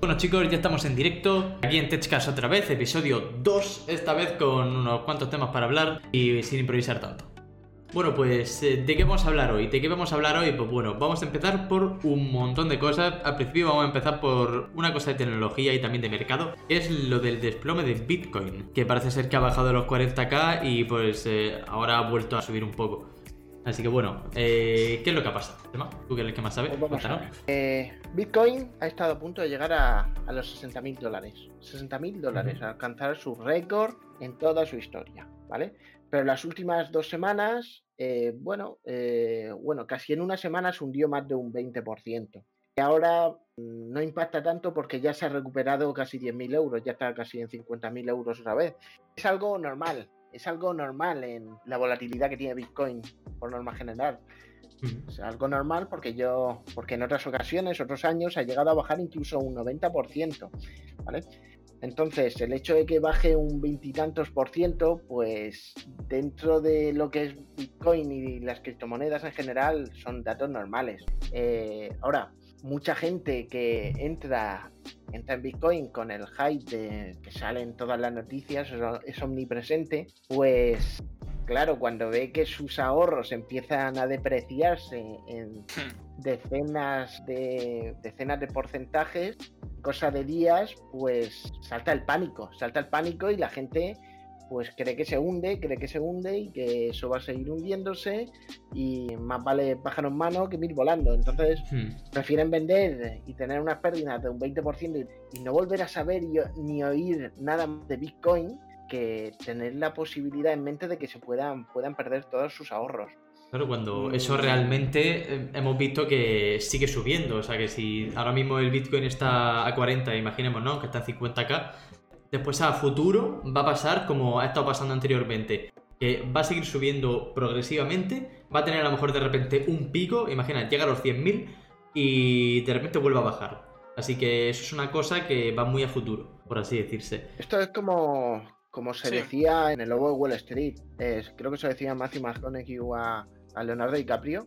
Bueno chicos, ya estamos en directo, aquí en TechCast otra vez, episodio 2, esta vez con unos cuantos temas para hablar y sin improvisar tanto. Bueno, pues, eh, ¿de qué vamos a hablar hoy? ¿De qué vamos a hablar hoy? Pues bueno, vamos a empezar por un montón de cosas. Al principio vamos a empezar por una cosa de tecnología y también de mercado, es lo del desplome de Bitcoin, que parece ser que ha bajado de los 40k y pues eh, ahora ha vuelto a subir un poco. Así que bueno, eh, ¿qué es lo que ha pasado? ¿Tú que eres el que más sabes? Pues eh, Bitcoin ha estado a punto de llegar a, los 60 mil dólares. 60 mil dólares, a alcanzar su récord en toda su historia, ¿vale? Pero las últimas dos semanas, eh, bueno, bueno, casi en una semana se hundió más de un 20%. Y ahora mm, no impacta tanto porque ya se ha recuperado casi 10.000 euros, ya está casi en 50.000 euros otra vez. Es algo normal, es algo normal en la volatilidad que tiene Bitcoin por norma general. Es algo normal porque yo, porque en otras ocasiones, otros años, ha llegado a bajar incluso un 90%, ¿vale? Entonces, el hecho de que baje un veintitantos por ciento, pues dentro de lo que es Bitcoin y las criptomonedas en general, son datos normales. Eh, ahora, mucha gente que entra, entra en Bitcoin con el hype de que salen todas las noticias, es omnipresente, pues claro, cuando ve que sus ahorros empiezan a depreciarse en hmm. decenas de decenas de porcentajes, cosa de días, pues salta el pánico, salta el pánico y la gente pues cree que se hunde, cree que se hunde y que eso va a seguir hundiéndose y más vale pájaro en mano que ir volando. Entonces hmm. prefieren vender y tener unas pérdidas de un 20% y, no volver a saber ni oír nada de Bitcoin que tener la posibilidad en mente de que se puedan, puedan perder todos sus ahorros. Claro, cuando eso realmente eh, hemos visto que sigue subiendo. O sea, que si ahora mismo el Bitcoin está a 40, imaginemos, ¿no? Que está en 50k, después a futuro va a pasar como ha estado pasando anteriormente. Que va a seguir subiendo progresivamente, va a tener a lo mejor de repente un pico, imagina, llega a los 100.000 y de repente vuelve a bajar. Así que eso es una cosa que va muy a futuro, por así decirse. Esto es como, como se decía en el Lobo de Wall Street, creo que se decía Matthew McConaughey a, a Leonardo DiCaprio,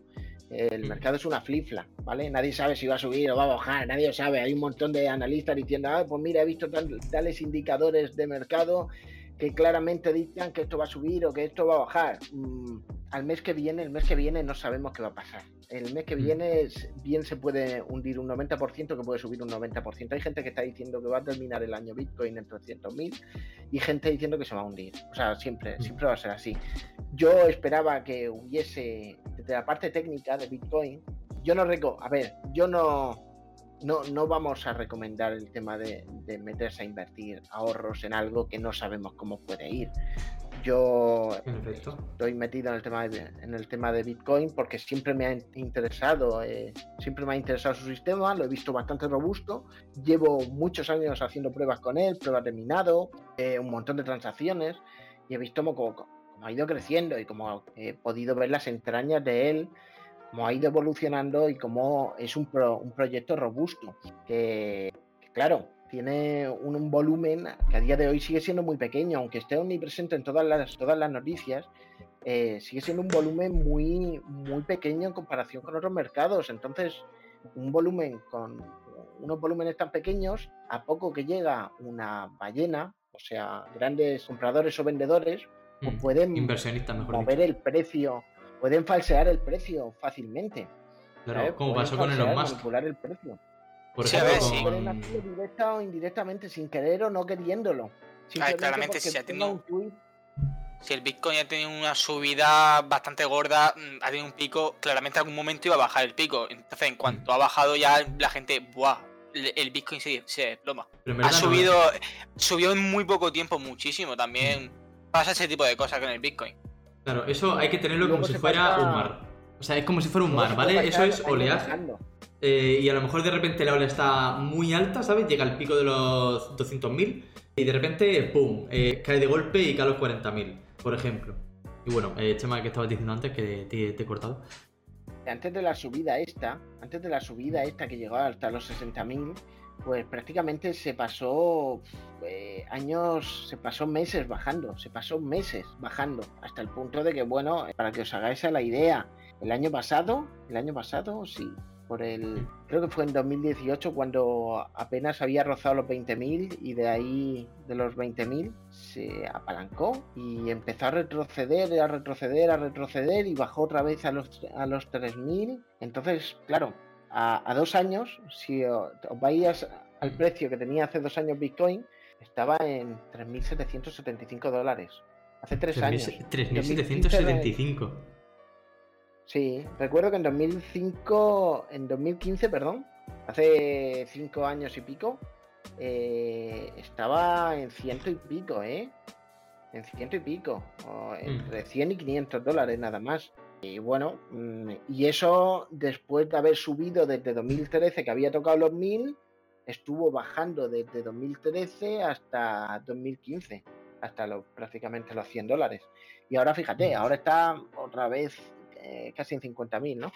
el mercado es una flifla, ¿vale? Nadie sabe si va a subir o va a bajar, nadie lo sabe. Hay un montón de analistas diciendo, ah, pues mira, he visto tales indicadores de mercado que claramente dictan que esto va a subir o que esto va a bajar. Mm, al mes que viene, el mes que viene no sabemos qué va a pasar. El mes que mm. viene bien se puede hundir un 90% que puede subir un 90%. Hay gente que está diciendo que va a terminar el año Bitcoin en 300.000 y gente diciendo que se va a hundir. O sea, siempre, mm. siempre va a ser así. Yo esperaba que hubiese, desde la parte técnica de Bitcoin, yo no reco, a ver, yo no, no, no vamos a recomendar el tema de, meterse a invertir ahorros en algo que no sabemos cómo puede ir. Yo estoy metido en el tema de, en el tema de Bitcoin porque siempre me ha interesado, eh, siempre me ha interesado su sistema, lo he visto bastante robusto. Llevo muchos años haciendo pruebas con él, pruebas de minado, eh, un montón de transacciones y he visto cómo, ha ido creciendo y cómo he podido ver las entrañas de él cómo ha ido evolucionando y cómo es un, un proyecto robusto, que, claro, tiene un, volumen que a día de hoy sigue siendo muy pequeño, aunque esté omnipresente en todas las, todas las noticias, eh, sigue siendo un volumen muy, muy pequeño en comparación con otros mercados. Entonces, un volumen con unos volúmenes tan pequeños, a poco que llega una ballena, o sea, grandes compradores o vendedores, pues mm, pueden mover el precio pueden falsear el precio fácilmente. Claro, como pasó con Elon Musk. Manipular el precio. Por ejemplo, pueden hacerlo directa o indirectamente, sin querer o no queriéndolo. claramente, si, ha tenido, si el Bitcoin ha tenido una subida bastante gorda, mm, ha tenido un pico, claramente en algún momento iba a bajar el pico. Entonces, en cuanto ha bajado ya la gente, ¡buah! El Bitcoin se, se desploma. Ha subido, subió en muy poco tiempo muchísimo. También pasa ese tipo de cosas con el Bitcoin. Claro, eso hay que tenerlo como si fuera un mar. O sea, es como si fuera un mar, ¿vale? Eso es oleaje. Eh, y a lo mejor de repente la ola está muy alta, ¿sabes? Llega al pico de los 200.000 y de repente, ¡pum! Eh, cae de golpe y cae a los 40.000, por ejemplo. Y bueno, eh, Chema, que estabas diciendo antes, que te, he cortado. Antes de la subida esta, antes de la subida esta que llegó hasta los 60.000, pues prácticamente se pasó eh, años, se pasó meses bajando, se pasó meses bajando, hasta el punto de que, bueno, para que os hagáis a la idea, el año pasado, el año pasado, sí, por el, creo que fue en 2018 cuando apenas había rozado los 20.000 y de ahí, de los 20.000, se apalancó y empezó a retroceder, a retroceder, a retroceder y bajó otra vez a los, a los 3.000. Entonces, claro, a, dos años, si os, vais al precio que tenía hace dos años Bitcoin, estaba en 3.775 dólares. Hace tres años. 3.775. Sí, recuerdo que en 2005, en 2015, perdón, hace cinco años y pico, eh, estaba en ciento y pico, ¿eh? En ciento y pico, mm. entre 100 y 500 dólares nada más. Y bueno, mm, y eso después de haber subido desde 2013, que había tocado los 1000, estuvo bajando desde 2013 hasta 2015, hasta prácticamente los 100 dólares. Y ahora fíjate, ahora está otra vez eh, casi en 50.000, ¿no?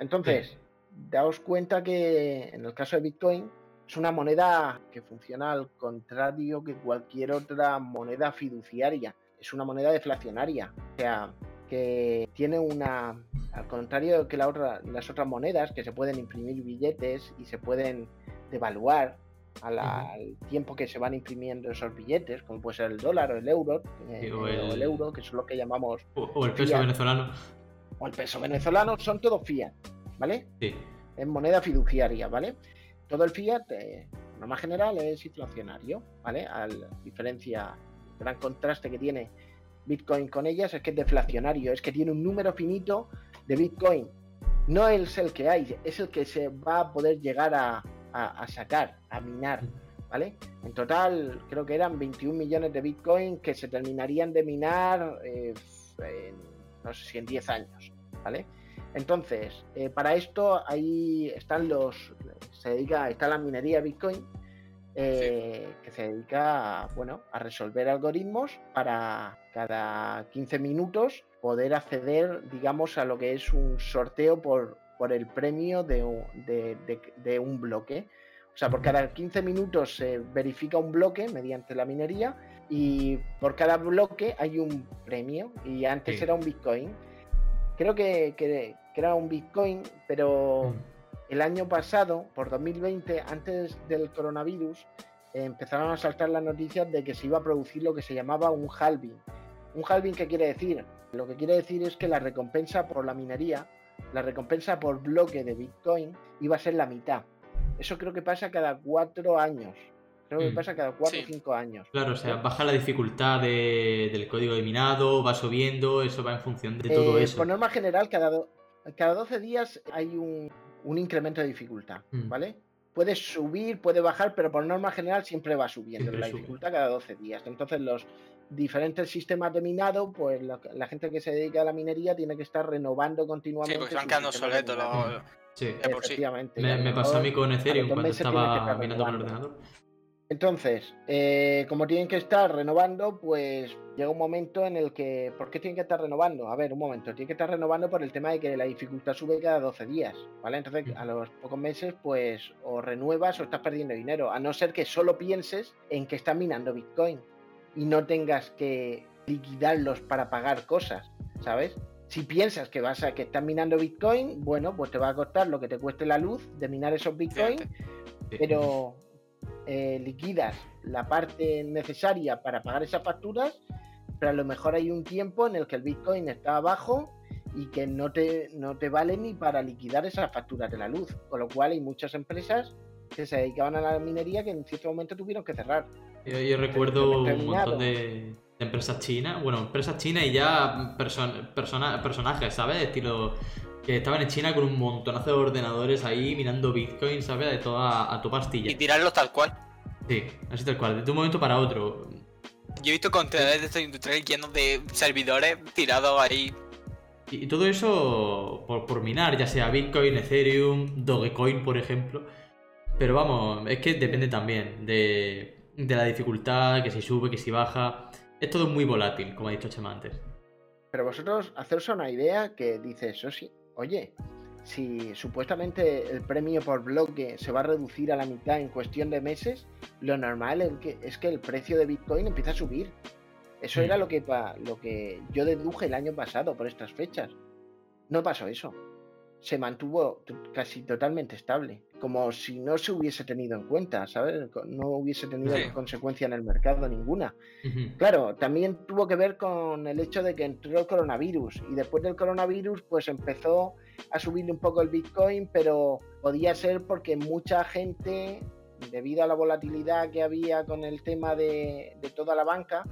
Entonces, daos cuenta que en el caso de Bitcoin es una moneda que funciona al contrario que cualquier otra moneda fiduciaria. Es una moneda deflacionaria. O sea, que tiene una. Al contrario que la otra, las otras monedas, que se pueden imprimir billetes y se pueden devaluar al tiempo que se van imprimiendo esos billetes, como puede ser el dólar o el euro, eh, o, el... euro, que es lo que llamamos. O, el peso venezolano o el peso venezolano, son todos fiat, ¿vale? Sí. Es moneda fiduciaria, ¿vale? Todo el fiat, eh, norma general, es inflacionario, ¿vale? A diferencia, el gran contraste que tiene Bitcoin con ellas es que es deflacionario, es que tiene un número finito de Bitcoin. No es el que hay, es el que se va a poder llegar a, sacar, a minar, ¿vale? En total, creo que eran 21 millones de Bitcoin que se terminarían de minar eh, en no sé si en 10 años, ¿vale? Entonces, eh, para esto ahí están los, se dedica, está la minería Bitcoin, eh, que se dedica a, bueno, a resolver algoritmos para cada 15 minutos poder acceder, digamos, a lo que es un sorteo por, por el premio de, de un bloque. O sea, por cada 15 minutos se verifica un bloque mediante la minería y por cada bloque hay un premio y antes era un Bitcoin. Creo que, que, era un Bitcoin, pero mm. El año pasado, por 2020, antes del coronavirus, empezaron a saltar las noticias de que se iba a producir lo que se llamaba un halving. ¿Un halving qué quiere decir? Lo que quiere decir es que la recompensa por la minería, la recompensa por bloque de Bitcoin, iba a ser la mitad. Eso creo que pasa cada cuatro años. Creo que mm. pasa cada 4 o 5 años. Claro, o sea, baja la dificultad del código de minado, va subiendo, eso va en función de todo eh, eso. Por norma general, cada, cada 12 días hay un, incremento de dificultad, mm. ¿vale? Puede subir, puede bajar, pero por norma general siempre va subiendo la dificultad cada 12 días. Entonces, los diferentes sistemas de minado, pues la, gente que se dedica a la minería tiene que estar renovando continuamente. Sí, porque van quedando soletos Sí, efectivamente. Me, me, pasó a mí con Ethereum cuando estaba minando con el ordenador. Entonces, eh, como tienen que estar renovando, pues llega un momento en el que. ¿Por qué tienen que estar renovando? A ver, un momento. Tienen que estar renovando por el tema de que la dificultad sube cada 12 días, ¿vale? Entonces, a los pocos meses, pues o renuevas o estás perdiendo dinero. A no ser que solo pienses en que estás minando Bitcoin y no tengas que liquidarlos para pagar cosas, ¿sabes? Si piensas que vas a que estás minando Bitcoin, bueno, pues te va a costar lo que te cueste la luz de minar esos Bitcoin, pero eh, liquidas la parte necesaria para pagar esas facturas, pero a lo mejor hay un tiempo en el que el Bitcoin está abajo y que no te, no te vale ni para liquidar esas facturas de la luz. Con lo cual hay muchas empresas que se dedicaban a la minería que en cierto momento tuvieron que cerrar. Yo, recuerdo un montón de, empresas chinas, bueno, empresas chinas y ya personajes, ¿sabes? Estilo que estaban en China con un montonazo de ordenadores ahí mirando Bitcoin, ¿sabes? De toda a tu pastilla. Y tirarlos tal cual. Sí, así tal cual, de un momento para otro. Yo he visto contenedores de estos industriales llenos de servidores tirados ahí. Y, todo eso por, por, minar, ya sea Bitcoin, Ethereum, Dogecoin, por ejemplo. Pero vamos, es que depende también de, de la dificultad, que si sube, que si baja. Es todo muy volátil, como ha dicho Chema antes. Pero vosotros, haceros una idea que dice eso sí, oye, si supuestamente el premio por bloque se va a reducir a la mitad en cuestión de meses, lo normal es que, el precio de Bitcoin empieza a subir. Eso era mm. lo que, lo que yo deduje el año pasado por estas fechas. No pasó eso. se mantuvo casi totalmente estable, como si no se hubiese tenido en cuenta, ¿sabes? No hubiese tenido consecuencia en el mercado ninguna. Claro, también tuvo que ver con el hecho de que entró el coronavirus y después del coronavirus pues empezó a subir un poco el Bitcoin, pero podía ser porque mucha gente, debido a la volatilidad que había con el tema de, toda la banca,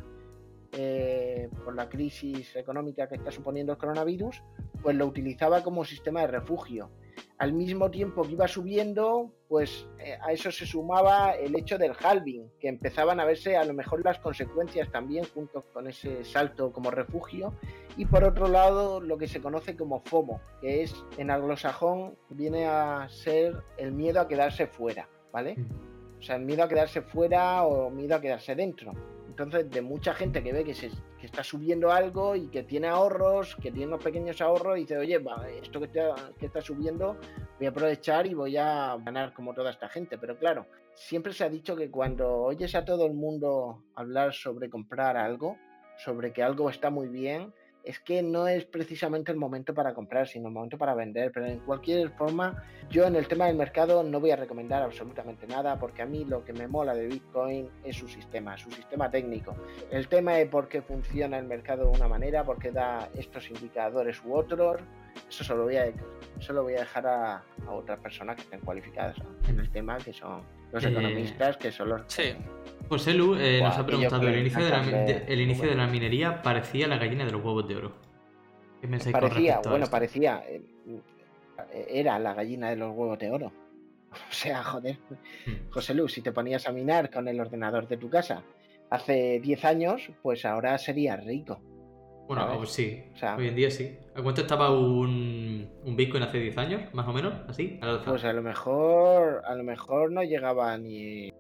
eh, por la crisis económica que está suponiendo el coronavirus, pues lo utilizaba como sistema de refugio. Al mismo tiempo que iba subiendo, pues eh, a eso se sumaba el hecho del halving, que empezaban a verse a lo mejor las consecuencias también junto con ese salto como refugio. Y por otro lado, lo que se conoce como FOMO, que es en anglosajón viene a ser el miedo a quedarse fuera, ¿vale? Mm. O sea, el miedo a quedarse fuera o miedo a quedarse dentro. Entonces, de mucha gente que ve que, se, está subiendo algo y que tiene ahorros, que tiene unos pequeños ahorros, y dice, oye, esto que, que está subiendo, voy a aprovechar y voy a ganar como toda esta gente. Pero claro, siempre se ha dicho que cuando oyes a todo el mundo hablar sobre comprar algo, sobre que algo está muy bien, es que no es precisamente el momento para comprar, sino el momento para vender. Pero en cualquier forma, yo en el tema del mercado no voy a recomendar absolutamente nada, porque a mí lo que me mola de Bitcoin es su sistema, su sistema técnico. El tema de por qué funciona el mercado de una manera, por qué da estos indicadores u otros, eso solo voy a, eso voy a dejar a, otras personas que estén cualificadas en el tema, que son los eh, economistas, que son los... Sí. José Lu eh, nos ha preguntado, ¿el inicio, de la, el inicio de la minería parecía la gallina de los huevos de oro? ¿Qué parecía, bueno, parecía, eh, era la gallina de los huevos de oro. O sea, joder, hmm. José Lu, si te ponías a minar con el ordenador de tu casa hace 10 años, pues ahora serías rico. Bueno, sí, hoy en día sí. ¿A cuánto estaba un, un Bitcoin hace 10 años, más o menos? ¿Así? Pues a lo mejor, a lo mejor no llegaba ni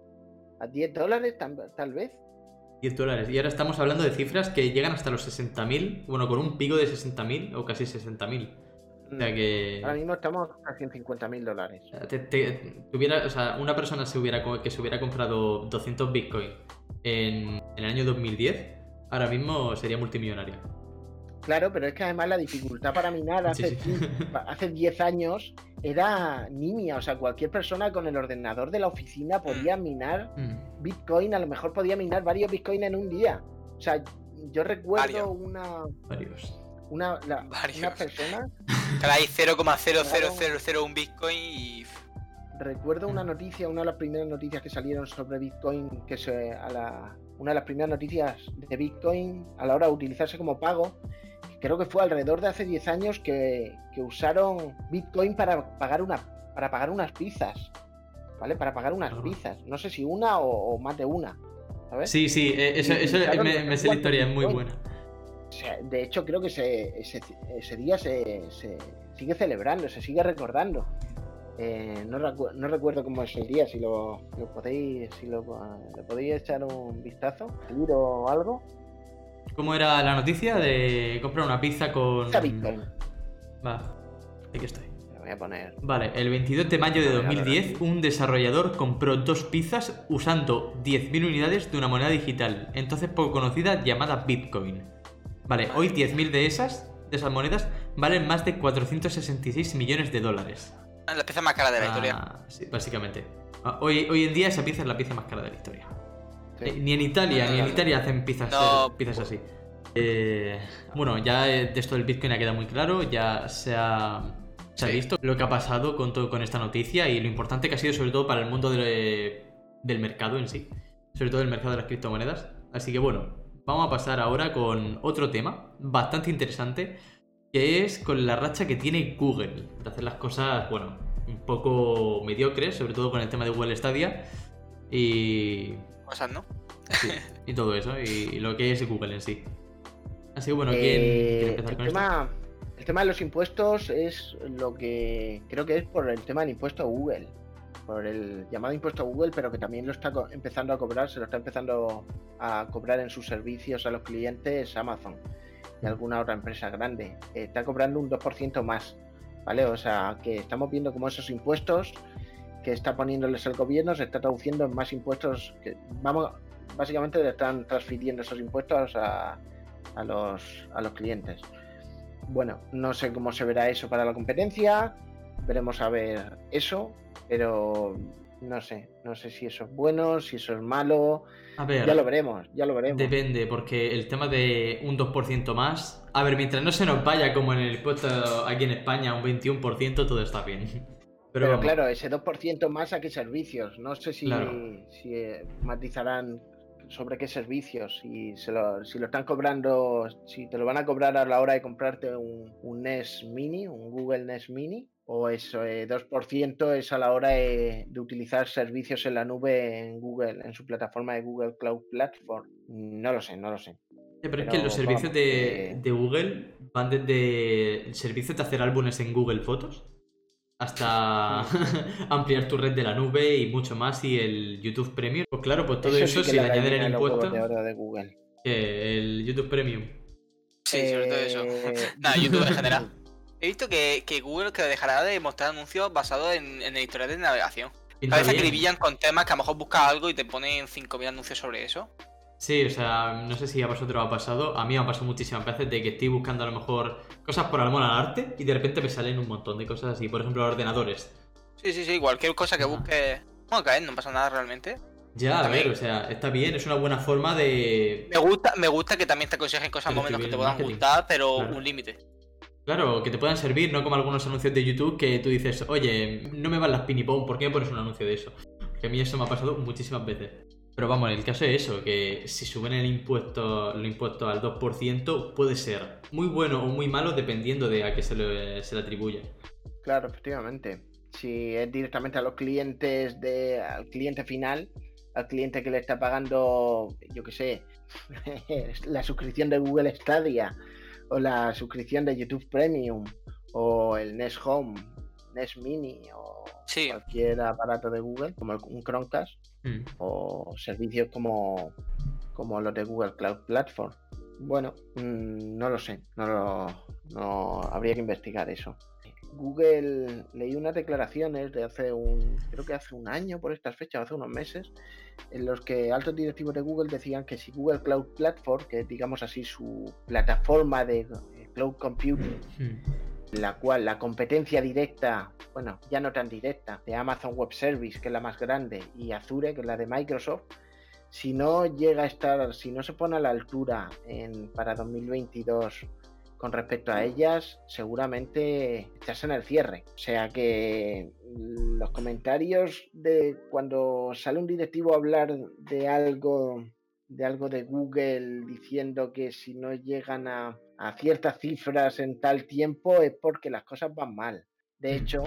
a 10 dólares tal, vez. 10 dólares. Y ahora estamos hablando de cifras que llegan hasta los 60.000, bueno, con un pico de 60.000 o casi 60.000. O sea que... Ahora mismo estamos casi en 50.000 dólares. tuviera, o sea, una persona se hubiera, que se hubiera comprado 200 Bitcoin en, en el año 2010, ahora mismo sería multimillonaria. Claro, pero es que además la dificultad para minar hace, hace 10 años era nimia. O sea, cualquier persona con el ordenador de la oficina podía mm. minar mm. Bitcoin. A lo mejor podía minar varios Bitcoin en un día. O sea, yo recuerdo una. Varios. Una, una persona. Cada ahí 0,0001 Bitcoin y. Recuerdo una mm. noticia, una de las primeras noticias que salieron sobre Bitcoin, que se, a la, una de las primeras noticias de Bitcoin a la hora de utilizarse como pago, creo que fue alrededor de hace 10 años que, usaron Bitcoin para pagar, una, para pagar unas pizzas. ¿Vale? Para pagar unas pizzas. No sé si una o, más de una. ¿sabes? Sí, sí, eh, eso, me, sé la historia, es muy buena. de hecho, creo que ese, día se, sigue celebrando, se sigue recordando. Eh, no, recuerdo cómo es el día, si lo, podéis, si lo, podéis echar un vistazo, o algo. ¿Cómo era la noticia de comprar una pizza con. Bitcoin. Va, aquí estoy. voy a poner. Vale, el 22 de mayo de 2010, un desarrollador compró dos pizzas usando 10.000 unidades de una moneda digital, entonces poco conocida llamada Bitcoin. Vale, hoy 10.000 de esas, de esas monedas, valen más de 466 millones de dólares. La pieza más cara de la historia. Ah, sí, básicamente. Ah, hoy, hoy en día esa pieza es la pieza más cara de la historia. Eh, ni en Italia, ni en Italia hacen pizzas, pizzas así. Eh, bueno, ya de esto del Bitcoin ha quedado muy claro, ya se ha, visto lo que ha pasado con, con esta noticia y lo importante que ha sido sobre todo para el mundo del mercado en sí, sobre todo el mercado de las criptomonedas. Así que bueno, vamos a pasar ahora con otro tema bastante interesante, que es con la racha que tiene Google de hacer las cosas, bueno, un poco mediocres, sobre todo con el tema de Google Stadia. Y cosas, ¿no? y todo eso, y, lo que es Google en sí. Así que bueno, ¿quién eh, quiere empezar el con tema, El tema de los impuestos es lo que creo que es por el tema del impuesto a Google. Por el llamado impuesto a Google, pero que también lo está empezando a cobrar, se lo está empezando a cobrar en sus servicios a los clientes Amazon y alguna otra empresa grande. está cobrando un 2% más, ¿vale? O sea, que estamos viendo cómo esos impuestos que está poniéndoles el gobierno se está traduciendo en más impuestos que vamos básicamente le están transfiriendo esos impuestos a, a los a los clientes bueno, no sé cómo se verá eso para la competencia, veremos a ver eso, pero no sé, no sé si eso es bueno, si eso es malo. A ver, ya lo veremos, ya lo veremos. Depende, porque el tema de un 2% más, a ver, mientras no se nos vaya como en el puesto aquí en España, un 21%, todo está bien. Pero, claro, ese 2% más a qué servicios. No sé si, si eh, matizarán sobre qué servicios, si, se lo, si lo están cobrando, si te lo van a cobrar a la hora de comprarte un, un NES Mini, un Google NES Mini, o eso, 2% eh, es a la hora de, utilizar servicios en la nube en Google, en su plataforma de Google Cloud Platform. No lo sé, no lo sé. pero, es que los servicios de, de, Google van desde el servicio de hacer álbumes en Google Fotos hasta ampliar tu red de la nube y mucho más y el YouTube Premium. Pues claro, pues todo eso, si le añaden el impuesto. De Google. el YouTube Premium. Sí, sobre todo eso. Eh, Nada, YouTube en general. He visto que, Google que dejará de mostrar anuncios basados en, el historial de navegación. A veces acribillan con temas que a lo mejor buscas algo y te ponen 5.000 anuncios sobre eso. Sí, o sea, no sé si a vosotros ha pasado. A mí me ha pasado muchísimas veces de que estoy buscando a lo mejor cosas por amor al arte y de repente me salen un montón de cosas así. Por ejemplo, ordenadores. Sí, sí, sí, cualquier cosa que busques. No caer, no pasa nada realmente. Ya, a ver, o sea, está bien, es una buena forma de. Me gusta, me gusta que también te aconsejen cosas más o menos que te puedan gustar, pero un límite. Claro, que te puedan servir, no como algunos anuncios de YouTube que tú dices, oye, no me van las pinipón, ¿por qué me pones un anuncio de eso? Que a mí eso me ha pasado muchísimas veces. Pero vamos, en el caso de eso, que si suben el impuesto, el impuesto al 2%, puede ser muy bueno o muy malo dependiendo de a qué se le, se le atribuya. Claro, efectivamente. Si es directamente a los clientes, de, al cliente final, al cliente que le está pagando, yo qué sé, la suscripción de Google Stadia o la suscripción de YouTube Premium o el Nest Home, Nest Mini o cualquier aparato de Google, como un Chromecast, mm. o servicios como, como los de Google Cloud Platform. Bueno, mm, no lo sé, no, lo, no habría que investigar eso. Google, leí unas declaraciones de hace un, creo que hace un año por estas fechas, hace unos meses, en los que altos directivos de Google decían que si Google Cloud Platform, que digamos así su plataforma de cloud computing, hmm. La cual la competencia directa, bueno, ya no tan directa, de Amazon Web Service, que es la más grande, y Azure, que es la de Microsoft, si no llega a estar, si no se pone a la altura en, para 2022 con respecto a ellas, seguramente echarse en el cierre. O sea que los comentarios de cuando sale un directivo a hablar de algo de algo de Google diciendo que si no llegan a, ciertas cifras en tal tiempo es porque las cosas van mal. De mm, hecho,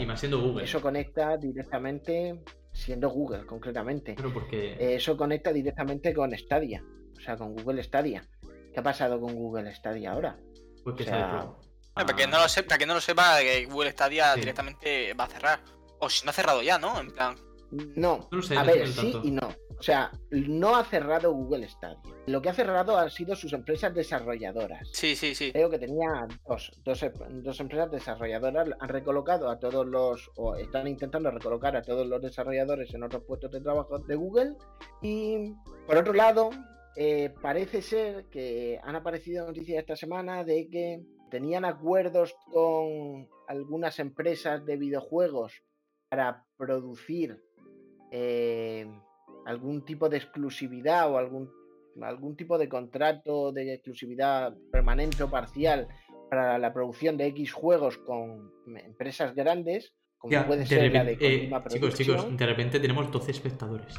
eso conecta directamente, siendo Google concretamente, porque... eso conecta directamente con Stadia, o sea, con Google Stadia. ¿Qué ha pasado con Google Stadia ahora? Pues para, que no lo sepa, que no lo sepa, que Google Stadia directamente va a cerrar. O si no ha cerrado ya, ¿no? En plan. No, a ver, sí y no. O sea, no ha cerrado Google Stadia. Lo que ha cerrado han sido sus empresas desarrolladoras. Sí, sí, sí. Creo que tenía dos, dos, dos, empresas desarrolladoras. Han recolocado a todos los, o están intentando recolocar a todos los desarrolladores en otros puestos de trabajo de Google. Y por otro lado, eh, parece ser que han aparecido noticias esta semana de que tenían acuerdos con algunas empresas de videojuegos para producir eh, algún tipo de exclusividad o algún, algún tipo de contrato de exclusividad permanente o parcial para la producción de X juegos con empresas grandes, como puede ser la de eh, Chicos, chicos, de repente tenemos 12 espectadores.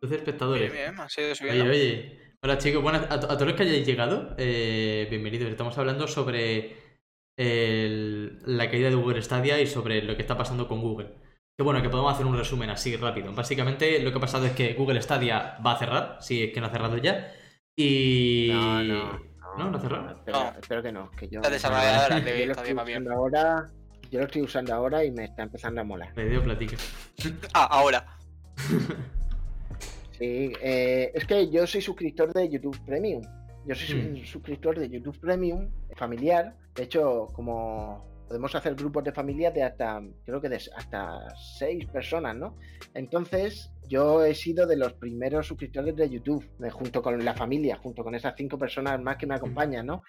12 espectadores. Bien, bien, ha sido oye, oye. Hola chicos, bueno, a, todos los que hayáis llegado, eh, bienvenidos. Estamos hablando sobre la caída de Google Stadia y sobre lo que está pasando con Google. Que bueno, que podemos hacer un resumen así rápido. Básicamente lo que ha pasado es que Google Stadia va a cerrar, si es que no ha cerrado ya. Y. No, no. ¿No? ¿No ha cerrado? Espero, que no. Que yo, la desarrolladora de Stadia bien. Ahora, yo lo estoy usando ahora y me está empezando a molar. Me dio platica. ah, ahora. Sí, eh, es que yo soy suscriptor de YouTube Premium. Yo soy mm. suscriptor de YouTube Premium familiar. De hecho, como podemos hacer grupos de familia de hasta, creo que de hasta seis personas, ¿no? Entonces, yo he sido de los primeros suscriptores de YouTube, junto con la familia, junto con esas cinco personas más que me acompañan, ¿no?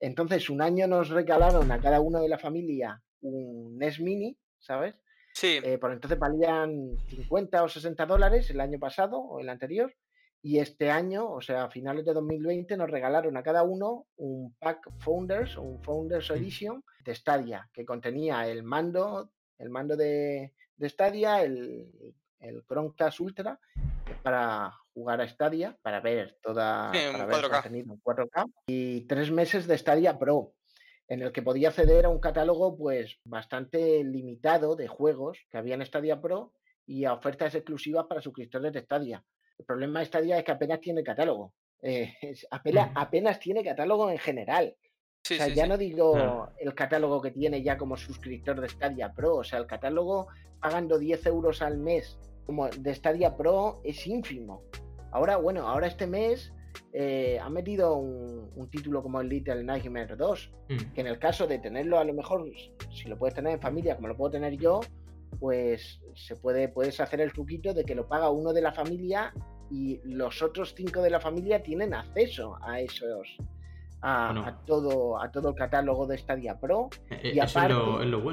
Entonces, un año nos regalaron a cada uno de la familia un NES Mini, ¿sabes? Sí. Eh, por entonces valían 50 o 60 dólares el año pasado o el anterior. Y este año, o sea, a finales de 2020, nos regalaron a cada uno un pack Founders, un Founders Edition de Stadia, que contenía el mando, el mando de, de Stadia, el, el Chromecast Ultra para jugar a Stadia, para ver toda para ver 4K y tres meses de Stadia Pro en el que podía acceder a un catálogo pues bastante limitado de juegos que había en Stadia Pro y a ofertas exclusivas para suscriptores de Stadia. El problema de Stadia es que apenas tiene catálogo. Eh, apenas, apenas, tiene catálogo en general. o sea, ya no digo el catálogo que tiene ya como suscriptor de Stadia Pro. O sea, el catálogo pagando 10 euros al mes como de Stadia Pro es ínfimo. Ahora, bueno, ahora este mes eh, ha metido un, título como el Little Nightmare 2, mm. que en el caso de tenerlo a lo mejor, si lo puedes tener en familia como lo puedo tener yo, pues se puede, puedes hacer el truquito de que lo paga uno de la familia y los otros cinco de la familia tienen acceso a esos a, todo a todo el catálogo de Stadia Pro. Eh, y aparte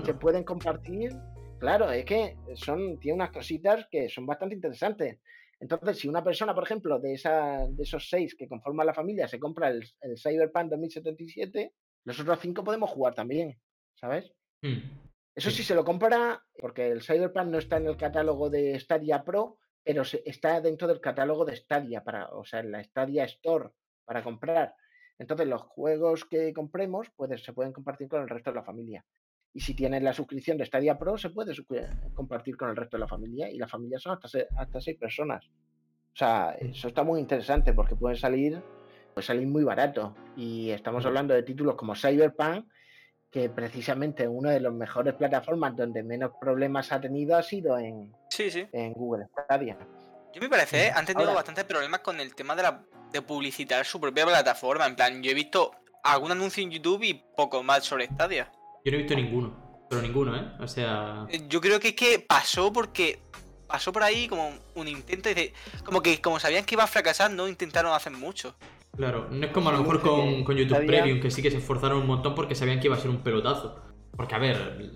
se pueden compartir. Claro es que son tiene unas cositas que son bastante interesantes. Entonces, si una persona, por ejemplo, de, esa, de esos seis que conforman la familia se compra el, el Cyberpunk 2077, los otros cinco podemos jugar también, ¿sabes? Mm, Eso sí. se lo compra porque el Cyberpunk no está en el catálogo de Stadia Pro, pero está dentro del catálogo de Stadia, para, o sea, en la Stadia Store para comprar. Entonces, los juegos que compremos pues, se pueden compartir con el resto de la familia. Y si tienes la suscripción de Stadia Pro, se puede compartir con el resto de la familia. Y la familia son hasta, hasta seis personas. O sea, eso está muy interesante porque puede salir, puede salir muy barato. Y estamos hablando de títulos como Cyberpunk, que precisamente una de las mejores plataformas donde menos problemas ha tenido ha sido en, en Google Stadia. Yo me parece, ¿eh? han tenido bastantes problemas con el tema de, la, de publicitar su propia plataforma. En plan, yo he visto algún anuncio en YouTube y poco más sobre Stadia. Yo no he visto ninguno, pero ninguno, ¿eh? O sea. Yo creo que es que pasó porque pasó por ahí como un intento de. Como que como sabían que iba a fracasar, no intentaron hacer mucho. Claro, no es como a lo mejor con, con YouTube Premium, que sí que se esforzaron un montón porque sabían que iba a ser un pelotazo. Porque, a ver,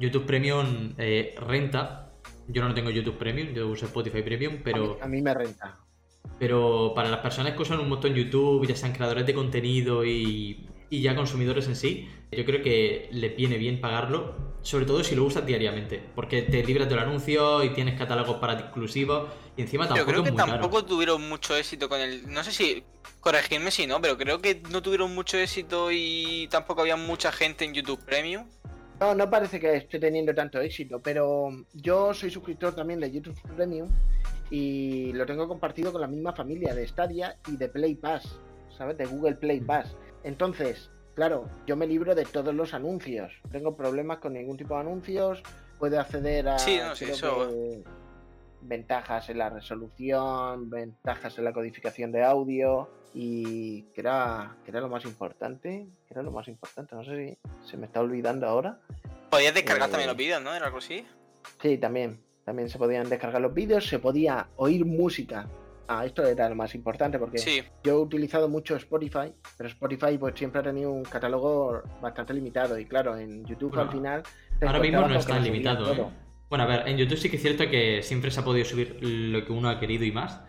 YouTube Premium eh, renta. Yo no tengo YouTube Premium, yo uso Spotify Premium, pero. A mí, me renta. Pero para las personas que usan un montón YouTube, ya sean creadores de contenido y y ya consumidores en sí, yo creo que le viene bien pagarlo, sobre todo si lo usas diariamente, porque te libras del anuncio y tienes catálogos para exclusivos y encima tampoco Yo creo que tampoco tuvieron mucho éxito con el, no sé si corregirme si no, pero creo que no tuvieron mucho éxito y tampoco había mucha gente en YouTube Premium. No, no parece que esté teniendo tanto éxito, pero yo soy suscriptor también de YouTube Premium y lo tengo compartido con la misma familia de Stadia y de Play Pass, ¿sabes? De Google Play Pass. Entonces, claro, yo me libro de todos los anuncios. No tengo problemas con ningún tipo de anuncios. Puedo acceder a sí, eso... ventajas en la resolución, ventajas en la codificación de audio y que era, que era lo más importante. Que era lo más importante. No sé si se me está olvidando ahora. Podías descargar también eh, los vídeos, ¿no? ¿Era algo así? Sí, también. También se podían descargar los vídeos, se podía oír música Ah, esto era lo más importante porque yo he utilizado mucho Spotify, pero Spotify pues siempre ha tenido un catálogo bastante limitado y claro, en YouTube al final... Ahora mismo no está limitado. ¿eh? Bueno, a ver, en YouTube sí que es cierto que siempre se ha podido subir lo que uno ha querido y más,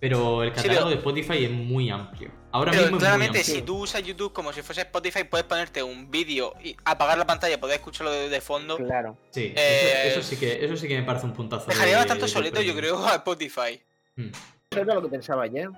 pero el catálogo de Spotify es muy amplio. Ahora mismo claramente, si tú usas YouTube como si fuese Spotify, puedes ponerte un vídeo y apagar la pantalla, poder escucharlo de, fondo. Claro. Sí, eh, eso, sí que, eso sí que me parece un puntazo. Dejaría bastante solito, yo creo, a Spotify. Hmm. Eso era lo que pensaba ayer.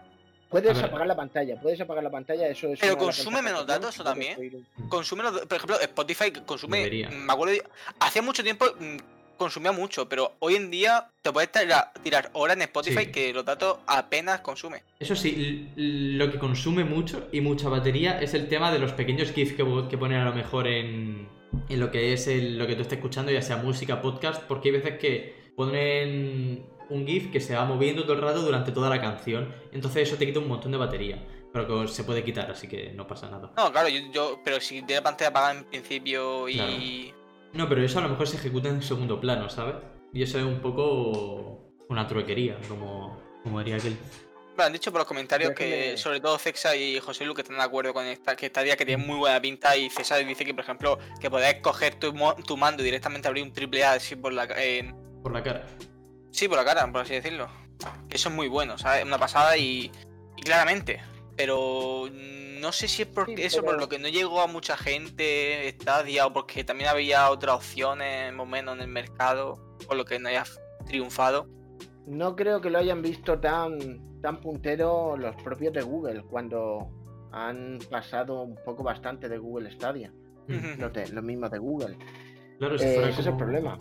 Puedes apagar la pantalla, puedes apagar la pantalla, eso es. Pero consume menos datos eso también. Consume, por ejemplo, Spotify consume. Me acuerdo, hace mucho tiempo mm, consumía mucho, pero hoy en día te puedes tirar, horas en Spotify que los datos apenas consume. Eso sí, lo que consume mucho y mucha batería es el tema de los pequeños GIFs que, que ponen a lo mejor en, en lo que es lo que tú estás escuchando, ya sea música, podcast, porque hay veces que ponen un GIF que se va moviendo todo el rato durante toda la canción. Entonces eso te quita un montón de batería. Pero que se puede quitar, así que no pasa nada. No, claro, yo, pero si tiene pantalla apagada en principio y. No, pero eso a lo mejor se ejecuta en segundo plano, ¿sabes? Y eso es un poco una truequería, como, como diría aquel. han dicho por los comentarios que, sobre todo César y José Lu que están de acuerdo con esta, que esta día que tiene muy buena pinta y César dice que, por ejemplo, que podés coger tu, tu mando y directamente abrir un triple A así por la, por la cara. Sí, por la cara, por así decirlo. Eso es muy bueno, ¿sabes? Una pasada y, claramente. Pero no sé si es porque eso por lo que no llegó a mucha gente Stadia o porque también había otras opciones más o menos en el mercado, por lo que no haya triunfado. No creo que lo hayan visto tan tan puntero los propios de Google cuando han pasado un poco bastante de Google Stadia. Los, mismos de Google. Claro, ese es el problema.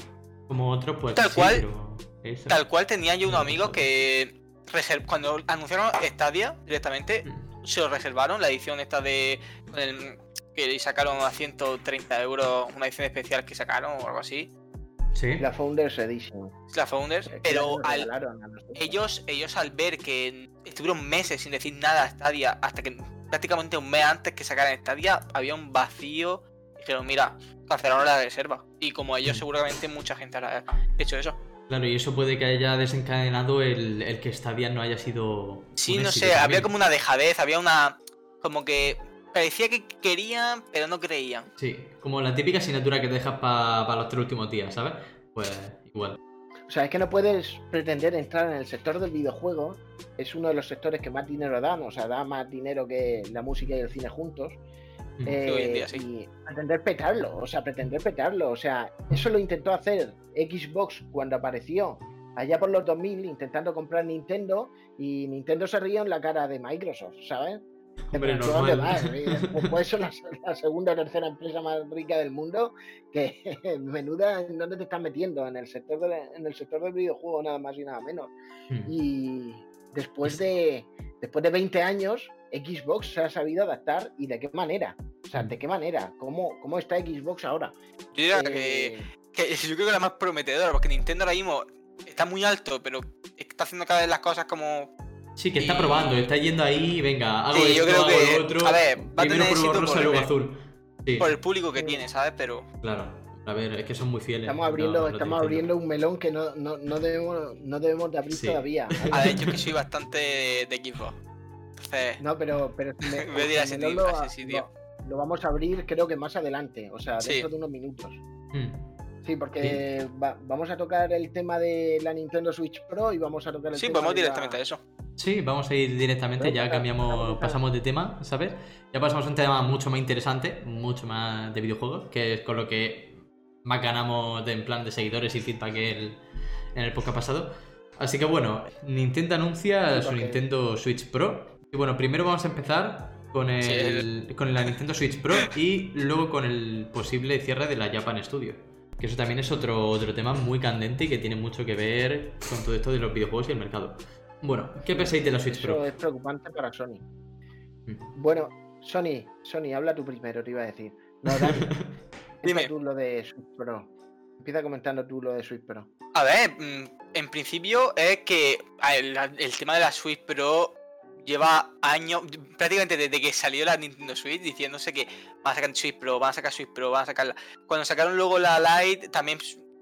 Como otro, pues. Tal cual. Tal cual tenía yo unos amigos que cuando anunciaron Stadia directamente, mm. se lo reservaron, la edición esta de. que sacaron a 130 euros, una edición especial que sacaron o algo así. La Founders Edition. La Founders, pero ellos, ellos al ver que estuvieron meses sin decir nada a Stadia, hasta que prácticamente un mes antes que sacaran Stadia, había un vacío. Dijeron, mira, cancelaron la reserva. Y como ellos, mm. seguramente mucha gente habrá hecho eso. Claro, y eso puede que haya desencadenado el, que Stadia no haya sido. Sí, no sé, había como una dejadez, había una. Como que parecía que querían, pero no creían. Sí, como la típica asignatura que te dejas para los tres últimos días, ¿sabes? Pues igual. O sea, es que no puedes pretender entrar en el sector del videojuego. Es uno de los sectores que más dinero dan, o sea, da más dinero que la música y el cine juntos. Eh, y pretender petarlo, o sea, pretender petarlo. O sea, eso lo intentó hacer Xbox cuando apareció allá por los 2000 intentando comprar Nintendo y Nintendo se ríe en la cara de Microsoft, ¿sabes? Hombre, ¿Dónde vas? Pues eso es la, segunda o tercera empresa más rica del mundo. Que menuda, ¿en dónde te estás metiendo? En el sector en el sector del videojuego, nada más y nada menos. Hmm. Y después de, después de 20 años, Xbox se ha sabido adaptar y de qué manera. O sea, ¿de qué manera? ¿Cómo, cómo está Xbox ahora? Yo diría que, eh, yo creo que la más prometedora, porque Nintendo ahora mismo está muy alto, pero está haciendo cada vez las cosas como Sí, que está probando, está yendo ahí, venga, hago esto, yo creo hago que, lo otro. A ver, va a tener por rosa, luego azul. Por el público que tiene, ¿sabes? Pero. Claro. A ver, es que son muy fieles. Estamos abriendo, estamos abriendo un melón que no, no, no, debemos, no debemos de abrir todavía. A ver, yo que soy bastante de, equipo. No, pero, pero me, a ese, lo, lo, vamos a abrir creo que más adelante, o sea, dentro de unos minutos. Hmm. Sí, porque vamos a tocar el tema de la Nintendo Switch Pro y vamos a tocar el sí, tema. Sí, podemos directamente a eso. Sí, vamos a ir directamente, ya cambiamos, pasamos de tema, ¿sabes? Ya pasamos a un tema mucho más interesante, mucho más de videojuegos, que es con lo que más ganamos de, en plan de seguidores y feedback en el podcast pasado. Así que bueno, Nintendo anuncia su Nintendo Switch Pro. Y bueno, primero vamos a empezar con, el, con la Nintendo Switch Pro y luego con el posible cierre de la Japan Studio. Que eso también es otro, otro tema muy candente y que tiene mucho que ver con todo esto de los videojuegos y el mercado. Bueno, ¿qué pensáis de la Switch Pro? Eso es preocupante para Sony. Mm. Bueno, Sony, Sony, habla tú primero, te iba a decir. No, Dani, Dime tú lo de Switch Pro. Empieza comentando tú lo de Switch Pro. A ver, mm, en principio es que el, tema de la Switch Pro lleva años, prácticamente desde que salió la Nintendo Switch, diciéndose que van a sacar Switch Pro, van a sacar Switch Pro, van a sacar Cuando sacaron luego la Lite, también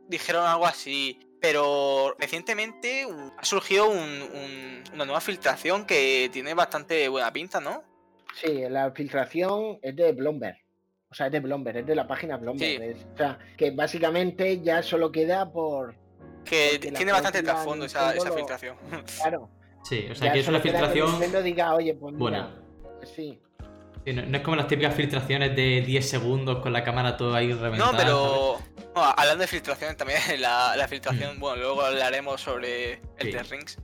dijeron algo así. Pero recientemente ha surgido una nueva filtración que tiene bastante buena pinta, ¿no? Sí, la filtración es de Bloomberg. O sea, es de Bloomberg, es de la página Bloomberg. o sea, que básicamente ya solo queda por. Que tiene bastante trasfondo esa, filtración. Claro. Sí, o sea, que es una filtración. Que diga, oye, pues mira, pues sí. No, es como las típicas filtraciones de 10 segundos con la cámara todo ahí reventada. No, pero hablando de filtraciones también, la, filtración, mm. bueno, luego hablaremos sobre el sí. Rings.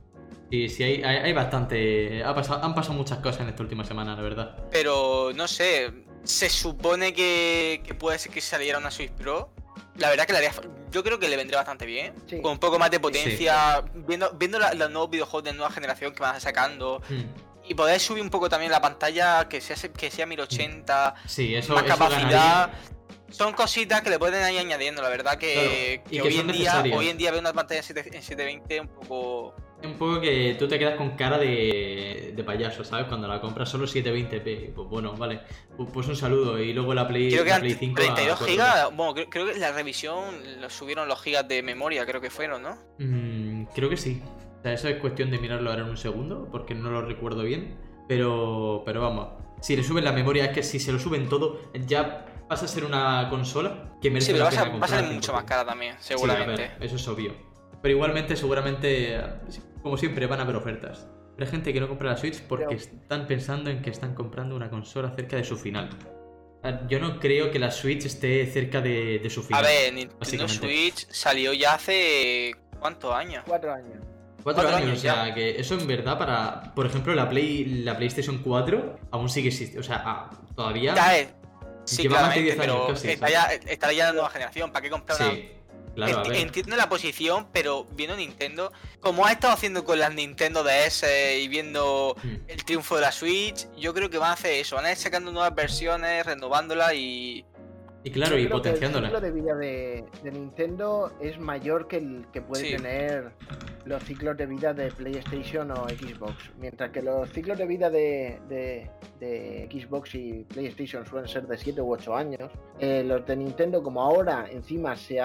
Sí, sí, hay, hay, bastante. han pasado muchas cosas en esta última semana, la verdad. Pero no sé, se supone que, puede ser que saliera una Switch Pro. La verdad que la haría, yo creo que le vendría bastante bien. Con un poco más de potencia. Viendo, viendo los nuevos videojuegos de nueva generación que van sacando. Mm y poder subir un poco también la pantalla, que sea, que sea 1080, sí, eso, más capacidad. Son cositas que le pueden ir añadiendo, la verdad que, hoy, en día, hoy en día ver una pantalla en 720 un poco... Un poco que tú te quedas con cara de, de payaso, ¿sabes? Cuando la compras solo 720p. Pues bueno, vale. Pues un saludo. Y luego la Play, creo que la Play 5. 32 gigas. Bueno, creo, creo, que la revisión lo subieron los gigas de memoria, creo que fueron, ¿no? Mm, creo que sí. O sea, eso es cuestión de mirarlo ahora en un segundo, porque no lo recuerdo bien. Pero, pero vamos, si le suben la memoria, es que si se lo suben todo, ya pasa a ser una consola que merece sí, pero la pena va a ser mucho más cara también, seguramente. eso es obvio. Pero igualmente, seguramente, como siempre, van a haber ofertas. Pero hay gente que no compra la Switch porque están pensando en que están comprando una consola cerca de su final. Yo no creo que la Switch esté cerca de, su final. A ver, Nintendo Switch salió ya hace. ¿Cuántos años? Cuatro años. Cuatro, años, o sea, que eso en verdad para, por ejemplo, la Play, la PlayStation 4 aún sigue existiendo, o sea, ah, todavía ya es. Sí, lleva más de 10 años casi. Está ya, está ya la nueva generación, ¿para qué comprar sí. Entiendo la posición, pero viendo Nintendo, como ha estado haciendo con las Nintendo DS y viendo hmm. el triunfo de la Switch, yo creo que van a hacer eso, van a ir sacando nuevas versiones, renovándolas y y claro, y potenciándola. El ciclo de vida de, Nintendo es mayor que el que puede tener los ciclos de vida de PlayStation o Xbox. Mientras que los ciclos de vida de, de, Xbox y PlayStation suelen ser de 7 u 8 años, eh, los de Nintendo, como ahora encima se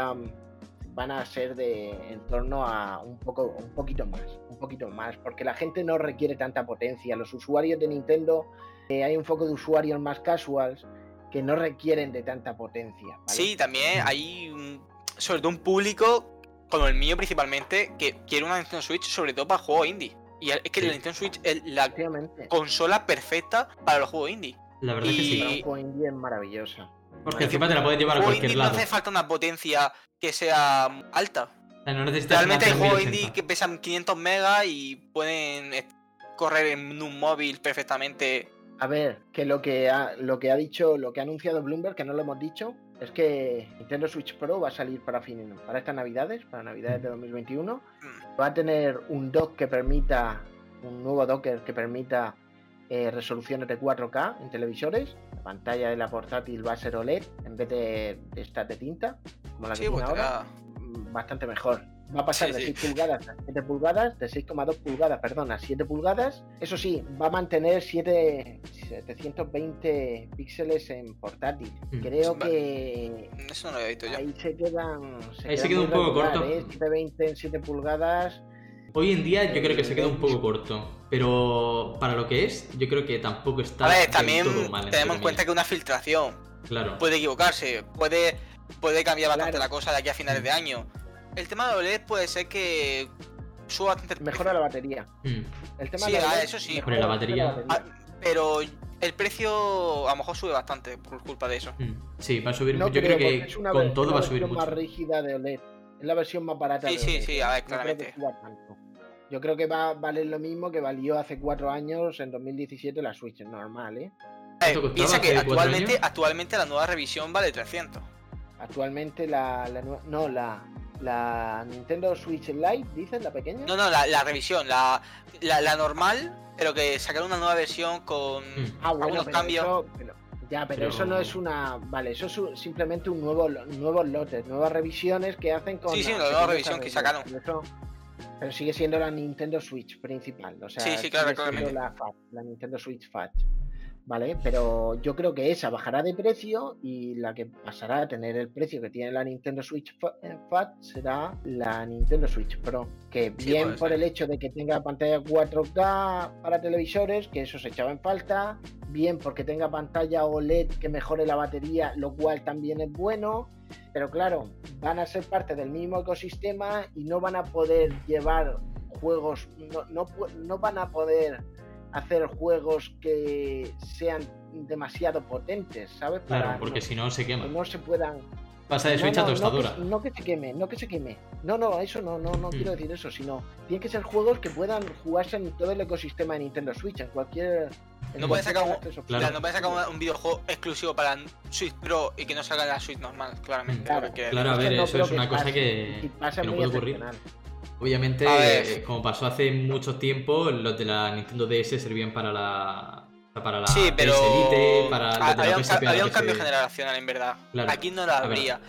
van a ser de en torno a un poco un poquito más, un poquito más, porque la gente no requiere tanta potencia. Los usuarios de Nintendo, eh, hay un foco de usuarios más casuals que no requieren de tanta potencia. Sí, también hay un, sobre todo un público, como el mío principalmente, que quiere una Nintendo Switch sobre todo para juegos indie. Y es que la Nintendo Switch es la consola perfecta para los juegos indie. La verdad es que sí. Para un juego indie es maravillosa. Porque encima te la puedes llevar a cualquier lado. No hace falta una potencia que sea alta. Realmente hay juegos indie que pesan 500 megas y pueden correr en un móvil perfectamente a ver, que lo que ha, lo que ha dicho, lo que ha anunciado Bloomberg, que no lo hemos dicho, es que Nintendo Switch Pro va a salir para fin, para estas navidades, para navidades de 2021. Mm. Va a tener un dock que permita, un nuevo docker que permita eh, resoluciones de 4K en televisores. La pantalla de la portátil va a ser OLED en vez de, de esta de tinta, como la que tiene ahora. Mm, bastante mejor. Va a pasar de 6 pulgadas a 7 pulgadas, de 6,2 pulgadas, perdón, a 7 pulgadas. Eso sí, va a mantener 7, 720 píxeles en portátil. Mm. Creo que. Eso no lo había visto yo. Ahí se quedan. ahí se queda un poco corto. 720 ¿eh? en 7 pulgadas. Hoy en día yo creo que se queda un poco corto, pero para lo que es, yo creo que tampoco está. A ver, también tenemos en cuenta que una filtración claro. puede equivocarse, puede, puede cambiar bastante la cosa de aquí a finales de año el tema de OLED puede ser que suba bastante. Mejora la batería. Mm. El tema sí, de ah, eso sí. la batería. Ah, pero el precio a lo mejor sube bastante por culpa de eso. Mm. Sí, va a subir. yo creo, que con todo va a subir mucho. Es más rígida de OLED. Es la versión más barata. Sí, de sí, sí, a ver, claramente. Yo creo que va a valer lo mismo que valió hace cuatro años, en 2017, la Switch normal, ¿eh? eh piensa que actualmente, actualmente la nueva revisión vale 300. Actualmente la, la no, la, la Nintendo Switch Lite, dices, la pequeña. No, no, la, revisión, la, la, normal, pero que sacaron una nueva versión con mm. ah, algunos cambios. ya, pero, eso no es una. Vale, eso es simplemente un nuevo nuevos lotes, nuevas revisiones que hacen con. Sí, sí, una nueva revisión que sacaron. Pero sigue siendo la Nintendo Switch principal. O sea, sí, sí, claro, la, la Nintendo Switch Fat. ¿vale? Pero yo creo que esa bajará de precio y la que pasará a tener el precio que tiene la Nintendo Switch eh, Fat será la Nintendo Switch Pro, que bien por el hecho de que tenga pantalla 4K para televisores, que eso se echaba en falta, bien porque tenga pantalla OLED que mejore la batería, lo cual también es bueno. Pero claro, van a ser parte del mismo ecosistema y no van a poder llevar juegos, no, no, no van a poder hacer juegos que sean demasiado potentes, ¿sabes? claro, porque si no se quema. no se puedan. Pasa de Switch a tostadura. No que, se queme, no que se queme. No, no, eso no, no, no quiero mm. decir eso, sino tienen que ser juegos que puedan jugarse en todo el ecosistema de Nintendo Switch, en cualquier. no puedes sacar, un, un, videojuego exclusivo para Switch Pro y que no salga en la Switch normal, claramente. Claro, a ver, eso es una cosa que, que no puede ocurrir. Obviamente, como pasó hace mucho tiempo, los de la Nintendo DS servían para la para la sí, pero Elite, para había, un, había un cambio generacional en verdad. Aquí no lo habría.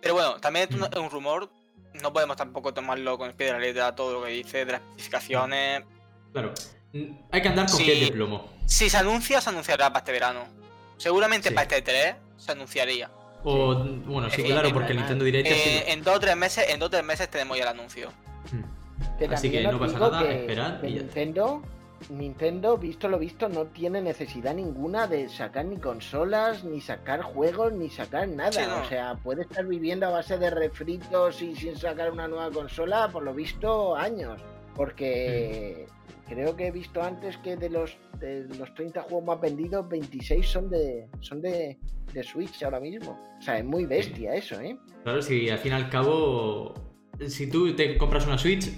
Pero bueno, también es un, mm. rumor, no podemos tampoco tomarlo con el pie de la letra todo lo que dice de las especificaciones. Claro, hay que andar con pie de plomo. Si se anuncia, se anunciará para este verano. Seguramente para este 3 se anunciaría. O, bueno, sí, claro, porque el Nintendo Direct. Eh, en dos o tres meses, en dos tres meses tenemos ya el anuncio. Así que no pasa nada, esperad y Nintendo, Nintendo, visto lo visto, no tiene necesidad ninguna de sacar ni consolas, ni sacar juegos, ni sacar nada. O sea, puede estar viviendo a base de refritos y sin sacar una nueva consola, por lo visto, años. Porque mm. creo que he visto antes que de los, de los 30 juegos más vendidos, 26 son de, son de, de Switch ahora mismo. O sea, es muy bestia eso, ¿eh? Claro, si al fin y al cabo, si tú te compras una Switch,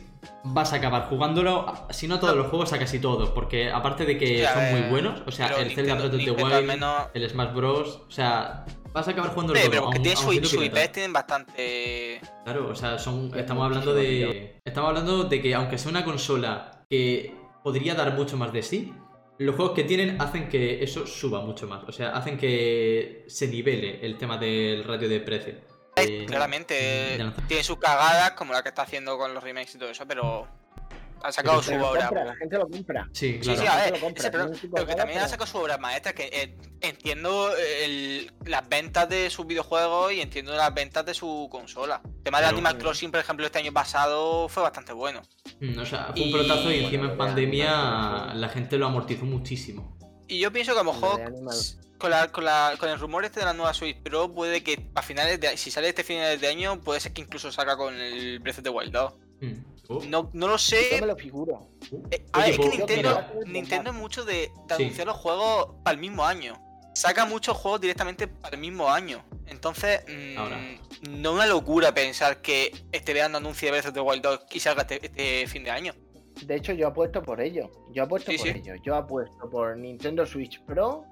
vas a acabar jugándolo, si no todos los juegos, a casi todos, porque aparte de que son muy buenos, o sea, el Zelda Breath of the Wild, el Smash Bros, o sea, vas a acabar jugando sí, pero porque tiene su, IP tienen bastante Claro, o sea, son estamos hablando de estamos hablando de que aunque sea una consola que podría dar mucho más de sí, los juegos que tienen hacen que eso suba mucho más, o sea, hacen que se nivele el tema del ratio de precio. Eh, claramente tiene sus cagadas, como la que está haciendo con los remakes y todo eso, pero ha sacado su obra. la gente lo compra. Sí, claro. sí, a ver, pero, que también ha sacado su obra maestra, que eh, entiendo las ventas de sus videojuegos y entiendo las ventas de su consola. El tema de Animal Crossing, por ejemplo, este año pasado fue bastante bueno. Mm, o sea, fue un pelotazo y encima en pandemia la gente lo amortizó muchísimo. Y yo pienso que a lo mejor con, la, con, la, con el rumor este de la nueva Switch Pro puede que a finales de si sale este finales de año puede ser que incluso salga con el Breath of the Wild 2. Hmm. No, no lo sé. Yo me lo figuro. Eh, es que Nintendo, Nintendo es mucho de, anunciar los juegos para el mismo año. Saca muchos juegos directamente para el mismo año. Entonces, mmm, no una locura pensar que este verano anuncie Breath of the Wild 2 y salga este, este, fin de año. De hecho, yo apuesto por ello. Yo apuesto por ello. Yo apuesto por Nintendo Switch Pro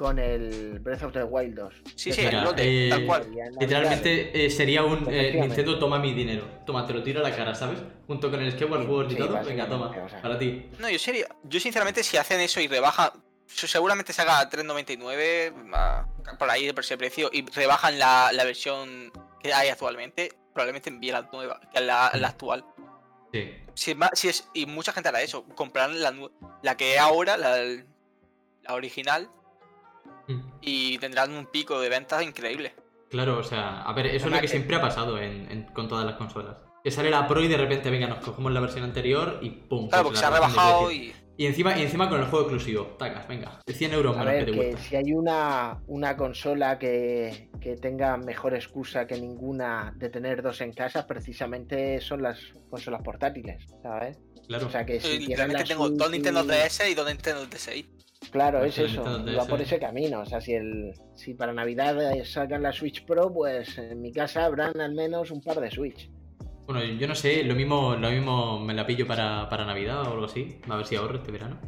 con el Breath of the Wild 2. Sí, sí, eh, tal cual. Literalmente eh, sería un eh, Nintendo toma mi dinero. Toma, te lo tiro a la cara, ¿sabes? Junto con el Skyward Sword y todo. Venga, toma, para ti. No, yo sería, yo sinceramente si hacen eso y rebajan, seguramente se haga 3.99 por ahí de ese precio y rebajan la, la, versión que hay actualmente, probablemente envíe la nueva, que la, la actual. Sí. Si, si es, y mucha gente hará eso, comprar la, la que es ahora, la, la original, Mm. y tendrán un pico de ventas increíble. Claro, o sea, a ver, eso es lo que siempre ha pasado con todas las consolas. Que sale la Pro y de repente, venga, nos cogemos la versión anterior y pum. Claro, porque se ha rebajado y... Y encima, y encima con el juego exclusivo, tacas, venga, de 100 euros a menos ver, que que si hay una, una consola que, que, tenga mejor excusa que ninguna de tener dos en casa, precisamente son las consolas portátiles, ¿sabes? Claro. O sea que si Literalmente tengo dos Nintendo DS y dos Nintendo DS. Claro, es eso, va por ese camino. O sea, si, el, si para Navidad sacan la Switch Pro, pues en mi casa habrán al menos un par de Switch. Bueno, yo no sé, lo mismo, lo mismo me la pillo para, Navidad o algo así, a ver si ahorro este verano.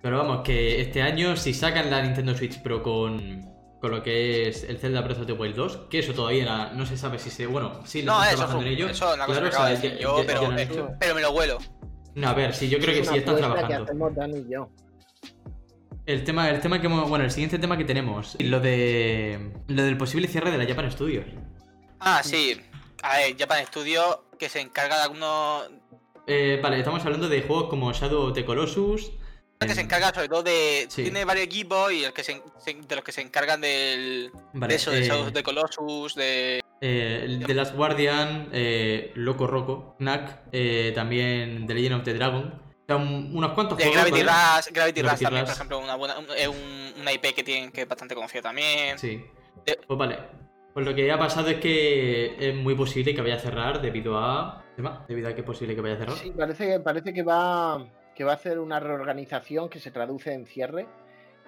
Pero vamos, que este año si sacan la Nintendo Switch Pro con, con lo que es el Zelda Breath of the Wild 2, que eso todavía no se sabe si se... Bueno, sí, lo no, eso, trabajando en ello. Eso es una cosa claro, que decir yo, pero, pero, me lo huelo. No, a ver, sí, yo creo que sí están trabajando. Que yo. El tema, el tema que bueno, el siguiente tema que tenemos, lo de lo del posible cierre de la Japan Studios. Ah, sí. A ver, Japan Studios que se encarga de algunos eh, vale, estamos hablando de juegos como Shadow of the Colossus. Que se encarga sobre todo de. Tiene varios equipos y el que se, de los que se encargan del, de eso, de eh, Shadow of the Colossus, de. Eh, The Last Guardian, eh, Loco Roco, Knack, eh, también The Legend of the Dragon unos cuantos juegos. Gravity, Rush, Gravity, Rush también, por ejemplo, una, buena, un, una IP que tienen que es bastante conocida también. Sí. Pues vale. Pues lo que ha pasado es que es muy posible que vaya a cerrar debido a. Debido a que es posible que vaya a cerrar. Sí, parece, parece que va que va a hacer una reorganización que se traduce en cierre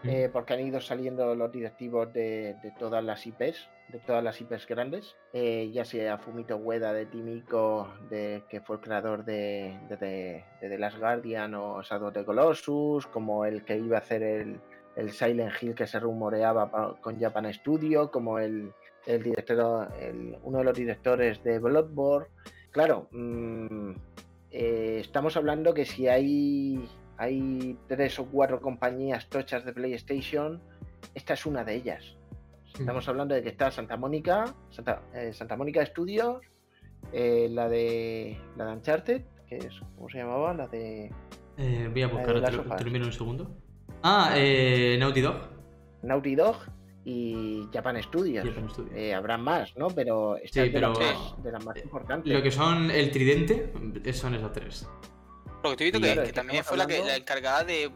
eh, porque han ido saliendo los directivos de, todas las IPs, de todas las IPs grandes, eh, ya sea Fumito Ueda de Timiko, de, que fue el creador de, de, The Last Guardian o Shadow of the Colossus, como el que iba a hacer el, el Silent Hill que se rumoreaba con Japan Studio, como el, el director, uno de los directores de Bloodborne. Claro, mm, eh, estamos hablando que si hay hay tres o cuatro compañías tochas de PlayStation. Esta es una de ellas. Estamos hablando de que está Santa Mónica, Santa, eh, Mónica Studios, eh, la de la de Uncharted, que es, ¿cómo se llamaba? La de. Voy a buscar, termino un segundo. Ah, Naughty Dog. Naughty Dog. Y Japan Studios. Eh, habrá más, ¿no? Pero esta de, las más, importantes. Lo que son el tridente son esas tres. Porque te he visto que, también fue la, que, la encargada de.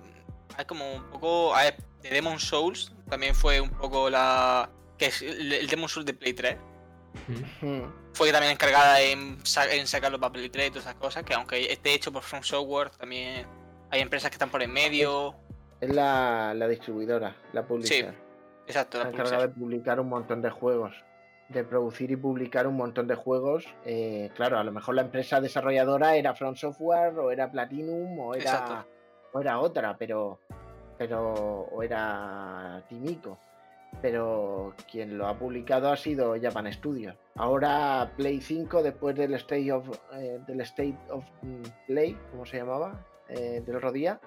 Hay como un poco. A ver, de Demon Souls también fue un poco la. que es el, Demon Souls de Play 3. Fue también encargada en, en sacarlo para Play 3 y todas esas cosas. Que aunque esté hecho por From Software, también hay empresas que están por en medio. Es la, la distribuidora, la publisher. Sí. Exacto, la encargada de publicar un montón de juegos. De producir y publicar un montón de juegos. Eh, claro, a lo mejor la empresa desarrolladora era Front Software, o era Platinum, o era, o era otra, pero. pero o era Timico. Pero quien lo ha publicado ha sido Japan Studios. Ahora Play 5, después del State of, eh, del State of Play, ¿cómo se llamaba? Eh, del otro día.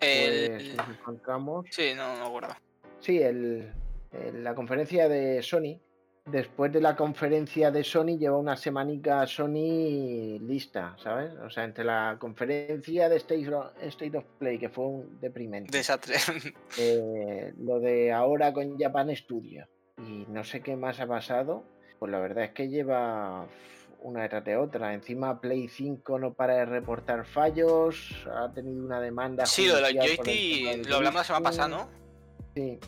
Pues encontramos. Sí, no, no acuerdo. Sí, el, la conferencia de Sony. Después de la conferencia de Sony lleva una semanica Sony lista, ¿sabes? O sea, entre la conferencia de State of, State of Play, que fue un deprimente. Desastre. Eh, lo de ahora con Japan Studio. Y no sé qué más ha pasado. Pues la verdad es que lleva una detrás de otra. Encima Play 5 no para de reportar fallos. Ha tenido una demanda. Sí, lo de los joystick lo hablamos la semana pasada, ¿no?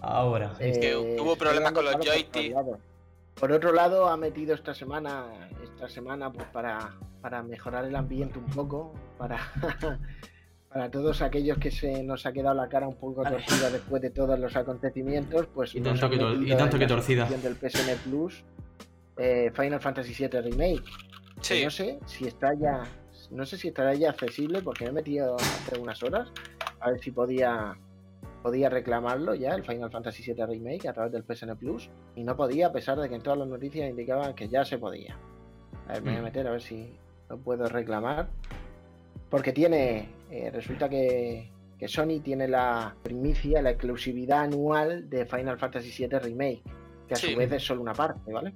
Ahora. Es que eh, hubo problemas con los joysticks. Por otro lado, ha metido esta semana, esta semana pues para, para mejorar el ambiente un poco, para, para todos aquellos que se nos ha quedado la cara un poco torcida después de todos los acontecimientos, pues y tanto, que, y tanto que torcida. Del PSN Plus, eh, Final Fantasy VII Remake. Sí. No sé si está ya, no sé si estará ya accesible porque me he metido hace unas horas a ver si podía podía reclamarlo ya, el Final Fantasy VII Remake, a través del PSN Plus, y no podía, a pesar de que en todas las noticias indicaban que ya se podía. A ver, me voy a mm. meter a ver si lo puedo reclamar. Porque tiene, eh, resulta que, que, Sony tiene la primicia, la exclusividad anual de Final Fantasy VII Remake, que a su vez es solo una parte, ¿vale?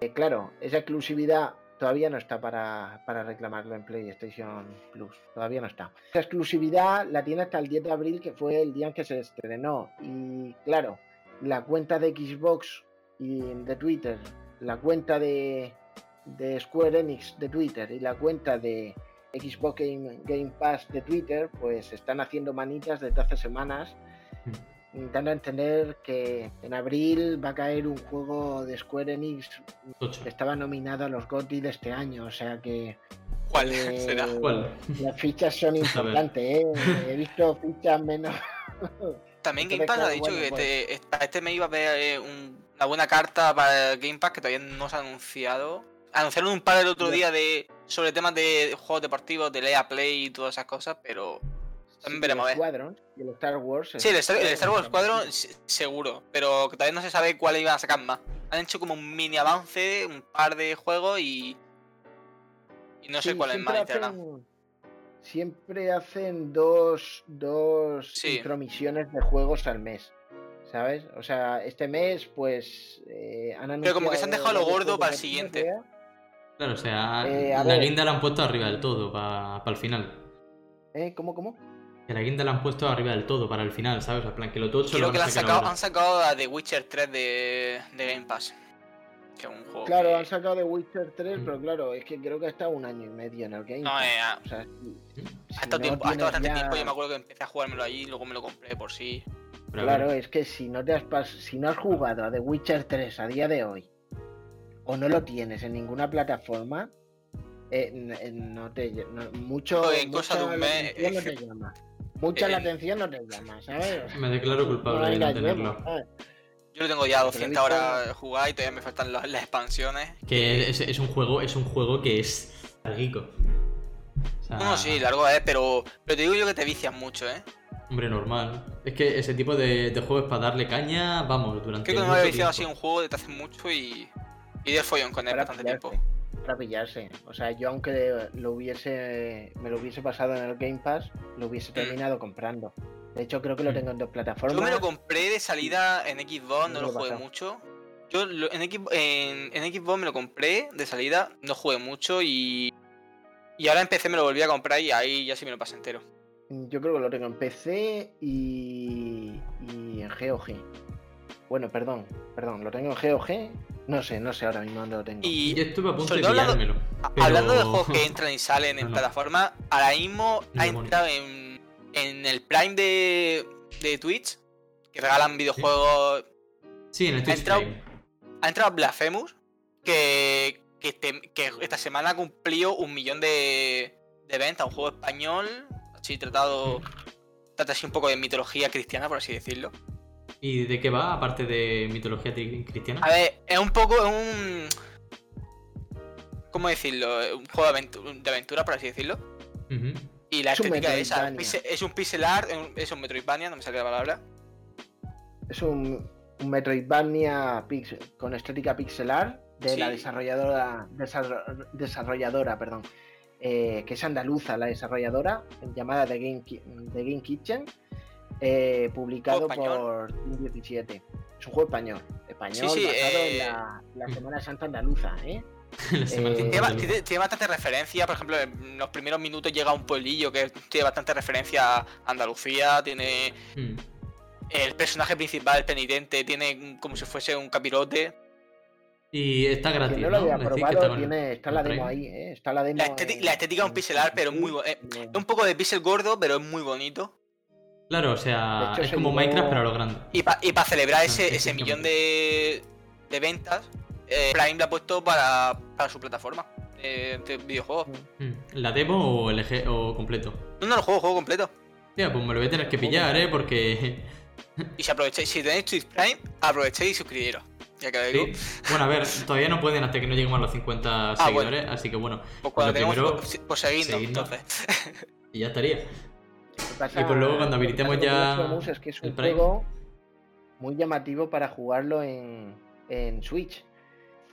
Eh, claro, esa exclusividad todavía no está para, reclamarlo en PlayStation Plus. Todavía no está. Esa exclusividad la tiene hasta el 10 de abril, que fue el día en que se estrenó. Y claro, la cuenta de Xbox y de Twitter, la cuenta de, de Square Enix de Twitter y la cuenta de Xbox Game, Game Pass de Twitter, pues están haciendo manitas desde hace semanas intentando entender que en abril va a caer un juego de Square Enix que estaba nominado a los GOTY de este año, o sea que ¿Cuál eh, será? Las fichas son importantes, ¿eh? He visto fichas menos. También Game Pass ha dicho que pues este me iba a ver eh, una buena carta para Game Pass que todavía no se ha anunciado. Anunciaron un par el otro día de sobre temas de juegos deportivos, de Lea Play y todas esas cosas, pero también veremos a ver. y el Star Wars. Sí, el Star, Wars Squadron seguro, pero todavía no se sabe cuál iban a sacar más. Han hecho como un mini avance, un par de juegos y. Y no sé cuál es más Siempre hacen dos, dos intromisiones de juegos al mes. ¿Sabes? O sea, este mes, pues. Eh, han Pero como que se han dejado lo gordo para el siguiente. Claro, o sea, eh, la guinda la han puesto arriba del todo, para el final. ¿Eh? ¿Cómo, cómo? Que la guinda la han puesto arriba del todo para el final, ¿sabes? En plan, que lo tocho Creo que la han sacado, han sacado a The Witcher 3 de, de Game Pass. Que es un juego claro, han sacado The Witcher 3, mm. pero claro, es que creo que ha estado un año y medio en el Game Pass. No, eh, o sea, ha estado, tiempo, ha estado bastante tiempo. Yo me acuerdo que empecé a jugármelo allí y luego me lo compré por sí. claro, es que si no, te has si no has jugado a The Witcher 3 a día de hoy, o no lo tienes en ninguna plataforma, eh, no te mucho, en cosa de un mes, no te llama. Mucha la atención no te llama, ¿sabes? Me declaro culpable de no tenerlo. Yo lo tengo ya 200 horas jugar y todavía me faltan las, expansiones. Que es, un juego, es un juego que es larguico. No, sí, largo es, pero, pero te digo yo que te vicias mucho, ¿eh? Hombre, normal. Es que ese tipo de, de juegos para darle caña, vamos, durante. Creo que no me había viciado así un juego de te hace mucho y. Y de follón con él bastante tiempo para pillarse. O sea, yo aunque lo hubiese, me lo hubiese pasado en el Game Pass, lo hubiese mm. terminado comprando. De hecho, creo que lo mm. tengo en dos plataformas. Yo me lo compré de salida en Xbox, no, lo, jugué mucho. Yo en, en, Xbox me lo compré de salida, no jugué mucho y. Y ahora en PC me lo volví a comprar y ahí ya sí me lo pasé entero. Yo creo que lo tengo en PC y, y en GOG. Bueno, perdón, perdón, lo tengo en GOG. No sé, no sé ahora mismo dónde lo tengo. Y yo estuve a punto de hablando, hablando de juegos que entran y salen en plataforma, ahora mismo ha entrado en, en, el Prime de, de Twitch, que regalan videojuegos. Sí, en el Twitch ha entrado, Ha entrado Blasphemous, que, que, este, que esta semana ha cumplido un millón de, de ventas, un juego español, así tratado, trata así un poco de mitología cristiana, por así decirlo. ¿Y de qué va, aparte de mitología cristiana? A ver, es un poco un... ¿Cómo decirlo? Un juego de aventura, por así decirlo. Y la estética es esa. Es un pixel art, es un Metroidvania, no me sale la palabra. Es un, un Metroidvania con estética pixel art de la desarrolladora, desarrolladora perdón, eh, que es andaluza, la desarrolladora, llamada The Game, The Game Kitchen, eh, publicado por 17. Es un juego español, español basado en eh, la, Semana Santa andaluza, ¿eh? tiene, bastante referencia, por ejemplo, en los primeros minutos llega un pueblillo que tiene bastante referencia a Andalucía, tiene... Hmm. El personaje principal, el penitente, tiene como si fuese un capirote. Y está gratis. no lo había probado, está, la demo ahí, ¿eh? Está la demo. La, estética, es un pixelar, pero muy. Eh, es un poco de pixel gordo, pero es muy bonito. Claro, o sea, es como Minecraft, pero a lo grande. Y para celebrar ese, ese millón de, de ventas, eh, Prime lo ha puesto para, para su plataforma de, videojuegos. Mm. ¿La demo o, el o completo? No, no, el juego, juego completo. Ya, pues me lo voy a tener que pillar, ¿eh? Porque. y si aprovecháis, si tenéis Twitch Prime, aprovechéis y suscribiros. Ya que digo. Bueno, a ver, todavía no pueden hasta que no lleguemos a los 50 ah, seguidores, así que bueno. Pues cuando primero, pues, pues entonces. y ya estaría. Y pues luego cuando habilitemos ya. Es que es un juego muy llamativo para jugarlo en, en Switch.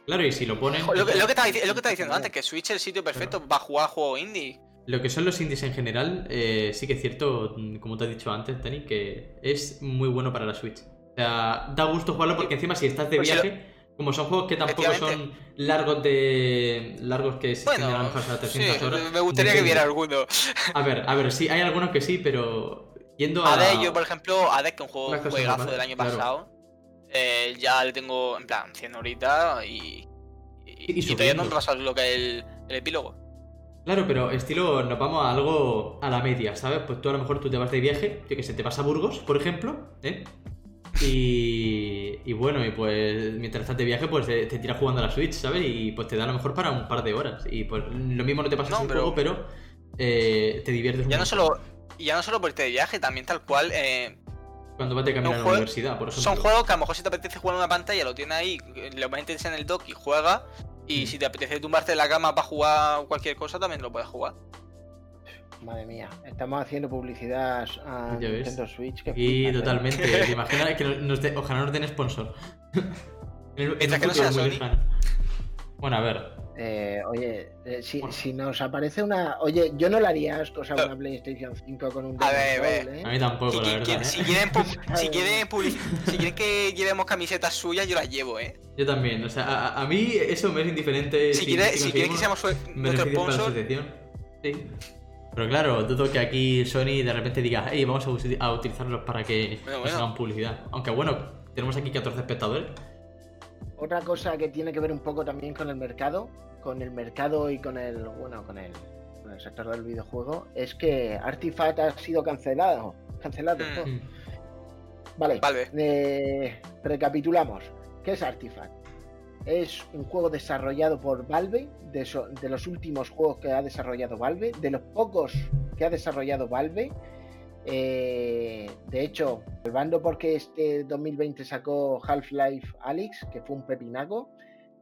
Claro, y si lo ponen. Lo que, lo que, estaba, diciendo antes, que Switch es el sitio perfecto para jugar juegos indie. Lo que son los indies en general, eh, sí que es cierto, como te he dicho antes, Dani, que es muy bueno para la Switch. O sea, da gusto jugarlo porque encima si estás de pues viaje, como son juegos que tampoco son largos de. largos que se bueno, a lo mejor 300 horas. Me gustaría que viera alguno. A ver, a ver, sí, hay algunos que sí, pero. Yendo a. AD, yo por ejemplo, AD, que es un juego juegazo del año pasado. Eh, ya le tengo en plan 100 horitas y. Y, y, todavía no he pasado lo que es el, el epílogo. Claro, pero estilo, nos vamos a algo a la media, ¿sabes? Pues tú a lo mejor tú te vas de viaje, yo que sé, te vas a Burgos, por ejemplo, ¿eh? Y, y bueno, y pues mientras estás de viaje, pues te, tiras jugando a la Switch, ¿sabes? Y pues te da a lo mejor para un par de horas. Y pues lo mismo no te pasa en pero... juego, pero eh, te diviertes ya no solo Ya no solo por este viaje, también tal cual. Eh, Cuando vas de camino a la universidad, por ejemplo. Son juegos que a lo mejor si te apetece jugar en una pantalla, lo tienes ahí, lo metes en el dock y juega. Y mm. si te apetece tumbarte en la cama para jugar cualquier cosa, también lo puedes jugar. Madre mía, estamos haciendo publicidad a Nintendo Switch. y totalmente. ¿Te imaginas que nos ojalá nos den sponsor? en, en que no sea Sony. Bueno, a ver. Eh, oye, eh, si, si, nos aparece una. Oye, yo no le haría asco a una PlayStation 5 con un. A ver, a ver. ¿eh? A mí tampoco, la verdad. ¿eh? Si, quieren, si, quieren si quieren que llevemos camisetas suyas, yo las llevo, ¿eh? Yo también. O sea, a, a mí eso me es indiferente. Si, quieren si que seamos nuestro sponsor. Sí. Pero claro, dudo que aquí Sony de repente diga, hey, vamos a, utilizarlos para que nos hagan publicidad. Aunque bueno, tenemos aquí 14 espectadores. Otra cosa que tiene que ver un poco también con el mercado, con el mercado y con el, bueno, con el, sector del videojuego, es que Artifact ha sido cancelado. Cancelado. Mm. Vale. vale. Eh, recapitulamos. ¿Qué es Artifact? Es un juego desarrollado por Valve, de, los últimos juegos que ha desarrollado Valve, de los pocos que ha desarrollado Valve. Eh, de hecho, salvando porque este 2020 sacó Half-Life Alyx, que fue un pepinaco,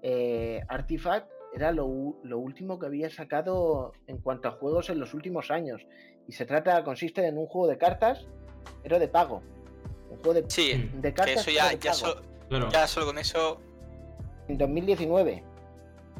eh, Artifact era lo, último que había sacado en cuanto a juegos en los últimos años. Y se trata, consiste en un juego de cartas, pero de pago. Un juego de, sí, de cartas. Eso ya, ya solo con eso en 2019.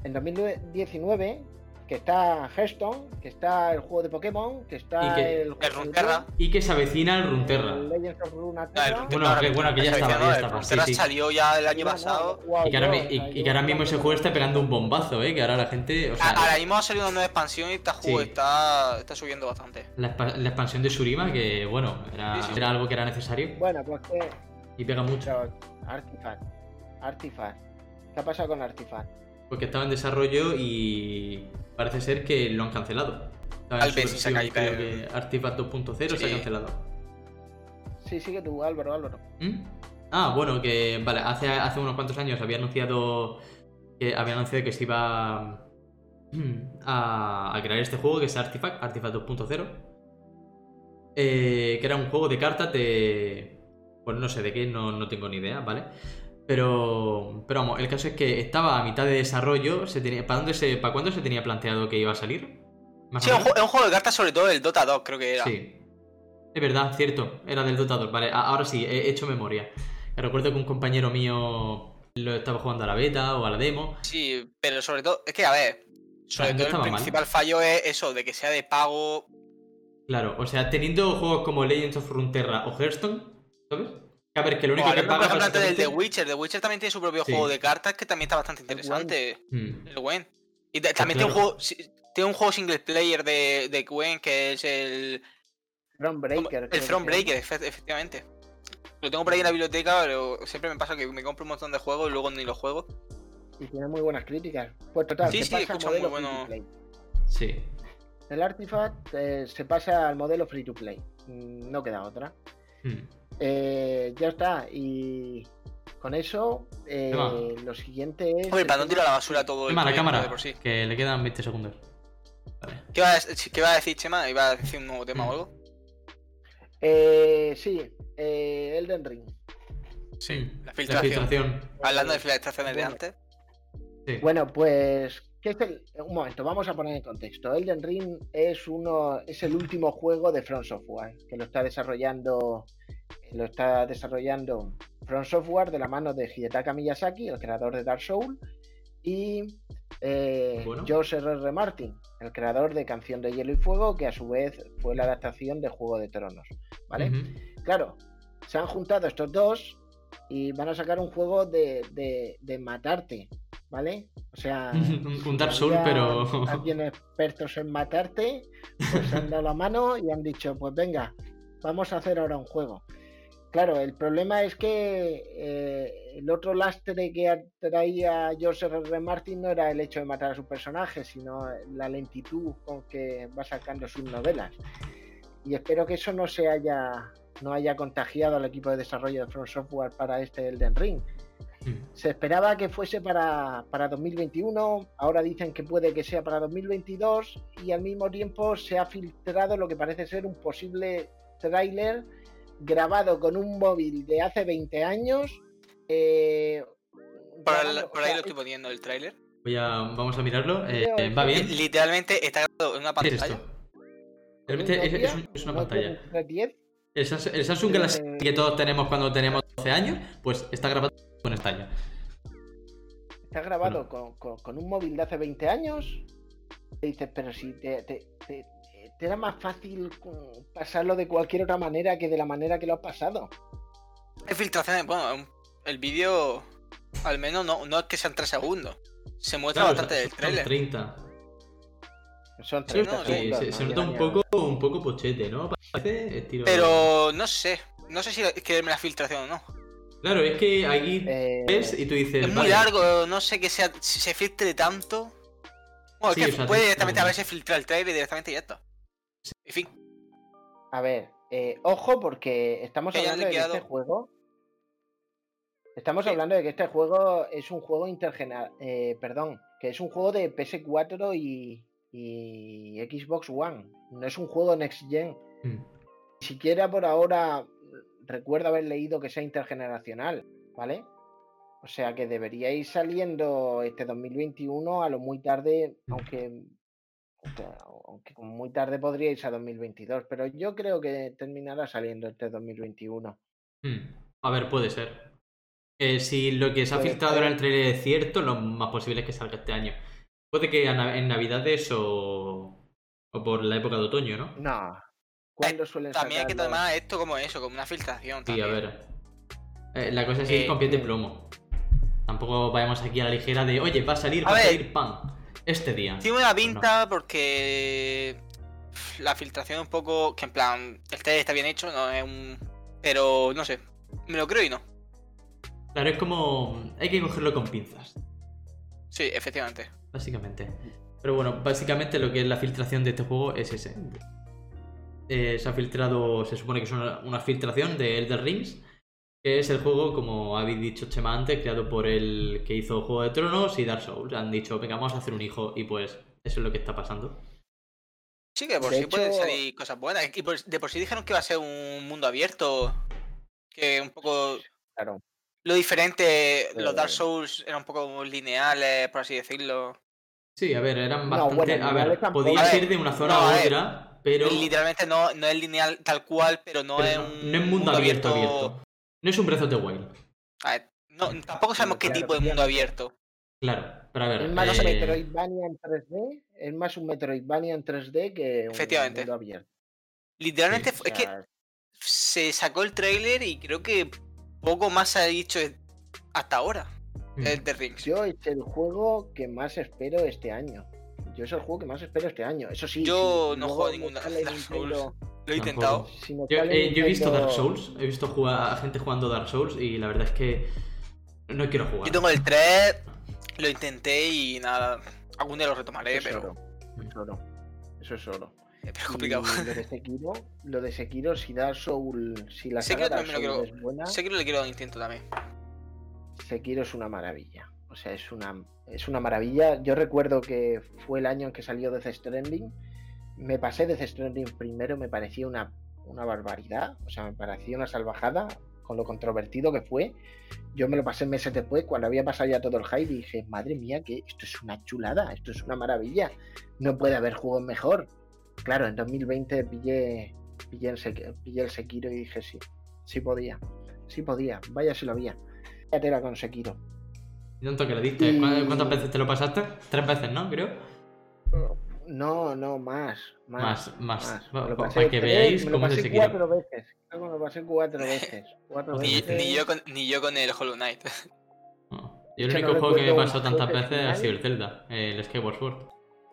En 2019, que está Hearthstone, que está el juego de Pokémon, que está el, el Runterra. Y que se avecina el Runterra. El Legends of Runeterra. bueno, que, bueno, que ya estaba. Ya estaba. El Runterra salió ya el año pasado. y, que ahora, y, que ahora, mismo ese juego está pegando un bombazo, ¿eh? Que ahora la gente. O sea, ahora mismo ha salido una nueva expansión y este juego está, está subiendo bastante. La, expansión de Surima, que bueno, era, era algo que era necesario. Bueno, pues que Y pega mucho. Artifact. Artifact. ¿Qué ha pasado con Artifact? Porque estaba en desarrollo y parece ser que lo han cancelado. Al se ha Artifact 2.0 se ha cancelado. Sí, sigue tú, Álvaro, Álvaro. ¿Mm? Ah, bueno, que vale, hace, hace unos cuantos años había anunciado que había anunciado que se iba a, crear este juego que es Artifact, Artifact 2.0. Eh, que era un juego de cartas de. Pues no sé de qué, no, tengo ni idea, ¿vale? Pero, pero vamos, el caso es que estaba a mitad de desarrollo. Se tenía, ¿para, dónde se, ¿Para cuándo se tenía planteado que iba a salir? sí, es un juego de cartas, sobre todo el Dota 2, creo que era. Sí. Es verdad, cierto, era del Dota 2. Vale, ahora sí, he hecho memoria. Recuerdo que un compañero mío lo estaba jugando a la beta o a la demo. Sí, pero sobre todo, es que a ver, sobre todo el principal fallo es eso, de que sea de pago. Claro, o sea, teniendo juegos como Legends of Runeterra o Hearthstone, ¿sabes? A ver, que lo único que paga. Por ejemplo, del The Witcher. The Witcher también tiene su propio juego de cartas que también está bastante interesante. El Gwen. Y también tiene un juego. Tiene un juego single player de, de Gwen que es el. Thronebreaker. El Thronebreaker, efectivamente. Lo tengo por ahí en la biblioteca, pero siempre me pasa que me compro un montón de juegos y luego ni los juego. Y tiene muy buenas críticas. Pues total, sí, se sí, pasa al modelo free to play. Sí. El Artifact eh, se pasa al modelo free to play. Mm, no queda otra. Hmm. Eh, ya está. Y con eso, eh, lo siguiente es. Oye, ¿para no tirar la basura todo el la cámara, por sí? que le quedan 20 segundos. ¿Qué, va a, ¿Qué va a decir, Chema? ¿Iba a decir un nuevo tema o hmm. algo? Eh, sí, eh, Elden Ring. Sí, la filtración. Hablando de filtraciones de antes. Bueno, pues ¿qué es el... un momento, vamos a poner en contexto. Elden Ring es uno, es el último juego de Front Software que lo está desarrollando, lo está desarrollando Front Software de la mano de Hidetaka Miyazaki, el creador de Dark Souls, y eh, George R. Martin, el creador de Canción de Hielo y Fuego, que a su vez fue la adaptación de Juego de Tronos. ¿Vale? Claro, se han juntado estos dos y van a sacar un juego de, de, matarte, ¿vale? O sea, un Dark Souls, pero. Alguien expertos en matarte, pues han dado la mano y han dicho, pues venga, vamos a hacer ahora un juego. Claro, el problema es que eh, el otro lastre que traía George R. R. Martin no era el hecho de matar a su personaje, sino la lentitud con que va sacando sus novelas. Y espero que eso no se haya, no haya contagiado al equipo de desarrollo de Front Software para este Elden Ring. Hmm. Se esperaba que fuese para, para 2021, ahora dicen que puede que sea para 2022 y al mismo tiempo se ha filtrado lo que parece ser un posible tráiler grabado con un móvil de hace 20 años. Eh, por, ahí lo estoy poniendo el tráiler. vamos a mirarlo. Eh, va bien. Literalmente está grabado en una pantalla. Realmente es, una pantalla. El, Samsung, Galaxy eh, que todos tenemos cuando tenemos 12 años, pues está grabado con esta Está grabado con, un móvil de hace 20 años. Y dices, pero si te, era más fácil pasarlo de cualquier otra manera que de la manera que lo has pasado. Hay filtraciones, bueno, el vídeo al menos no, no es que sean 3 segundos. Se muestra bastante del trailer. 30. Son 30 sí, se, nota un poco, un poco pochete, ¿no? Parece estilo... Pero no sé. No sé si es la filtración o no. Claro, es que aquí eh, ves y tú dices. Es muy largo, no sé que sea, si se filtre tanto. Bueno, es que puede directamente haberse filtrado el trailer y directamente ya está. En fin. A ver, eh, ojo porque estamos hablando de que este juego. Estamos hablando de que este juego es un juego intergeneracional. Eh, perdón, que es un juego de PS4 y, Xbox One. No es un juego Next Gen. Mm. Ni siquiera por ahora recuerdo haber leído que sea intergeneracional, ¿vale? O sea que debería ir saliendo este 2021 a lo muy tarde, mm. aunque aunque muy tarde podría irse a 2022, pero yo creo que terminará saliendo este 2021. Hmm. A ver, puede ser. si lo que se ha filtrado en el trailer es cierto, lo más posible es que salga este año. Puede que en Navidades o, o por la época de otoño, ¿no? No. ¿Cuándo suelen También hay que tomar esto como eso, como una filtración. Sí, a ver. Eh, la cosa es ir con pies de plomo. Tampoco vayamos aquí a la ligera de, oye, va a salir, va a salir pan este día. Tiene una pinta porque la filtración un poco, que en plan, el test está bien hecho, no es un... Pero no sé, me lo creo y no. Claro, es como. Hay que cogerlo con pinzas. Sí, efectivamente. Básicamente. Pero bueno, básicamente lo que es la filtración de este juego es ese. Eh, se ha filtrado, se supone que es una, filtración de Elder Rings, que es el juego, como habéis dicho Chema antes, creado por el que hizo Juego de Tronos y Dark Souls. Han dicho, venga, vamos a hacer un hijo, y pues eso es lo que está pasando. Sí, que por sí pueden salir cosas buenas. Y de por sí dijeron que iba a ser un mundo abierto, que un poco... Claro. Lo diferente, los Dark Souls eran un poco lineales, por así decirlo. Sí, a ver, eran bastante. a ver, podías ir de una zona a, otra, pero. Literalmente no, no es lineal tal cual, pero no es un. No es mundo, abierto, abierto, No es un Breath of the Wild. A ver, no, tampoco sabemos qué tipo de mundo abierto. Claro, pero a ver. Es más un eh, Metroidvania en 3D. Es más un Metroidvania en 3D que un Efectivamente. mundo abierto. Literalmente es que se sacó el trailer y creo que poco más se ha dicho hasta ahora. Mm. El de Rings. Yo es el juego que más espero este año. Yo es el juego que más espero este año. Eso sí. Yo no juego Souls. Lo he intentado. Eh, yo, he visto Dark Souls. He visto a gente jugando Dark Souls y la verdad es que no quiero jugar. Yo tengo el 3, lo intenté y nada. Algún día lo retomaré, pero. Eso es oro. Eso es oro. Pero es complicado. lo de Sekiro, lo de Sekiro, si Dark Souls, si la saga Dark Souls es buena. Sekiro le quiero dar un intento también. Sekiro es una maravilla. O sea, es una, es una maravilla. Yo recuerdo que fue el año en que salió Death Stranding. Me pasé Death Stranding primero, me parecía una, una barbaridad. O sea, me parecía una salvajada con lo controvertido que fue. Yo me lo pasé meses después, cuando había pasado ya todo el hype, y dije, madre mía, que esto es una chulada, esto es una maravilla. No puede haber juegos mejor. Claro, en 2020 pillé, pillé, el, Sekiro y dije, sí, sí podía, sí podía, vaya si lo había. Ya te la con Sekiro. ¿Y tanto que le diste? ¿Cuántas veces te lo pasaste? Tres veces, ¿no? Creo. No, no, más. Más, más. Para que veáis cómo se pasé cuatro veces. me lo pasé cuatro veces. ni, yo con, ni yo con el Hollow Knight. Yo el único juego que me he pasado tantas veces ha sido el Zelda, el Skyward Sword.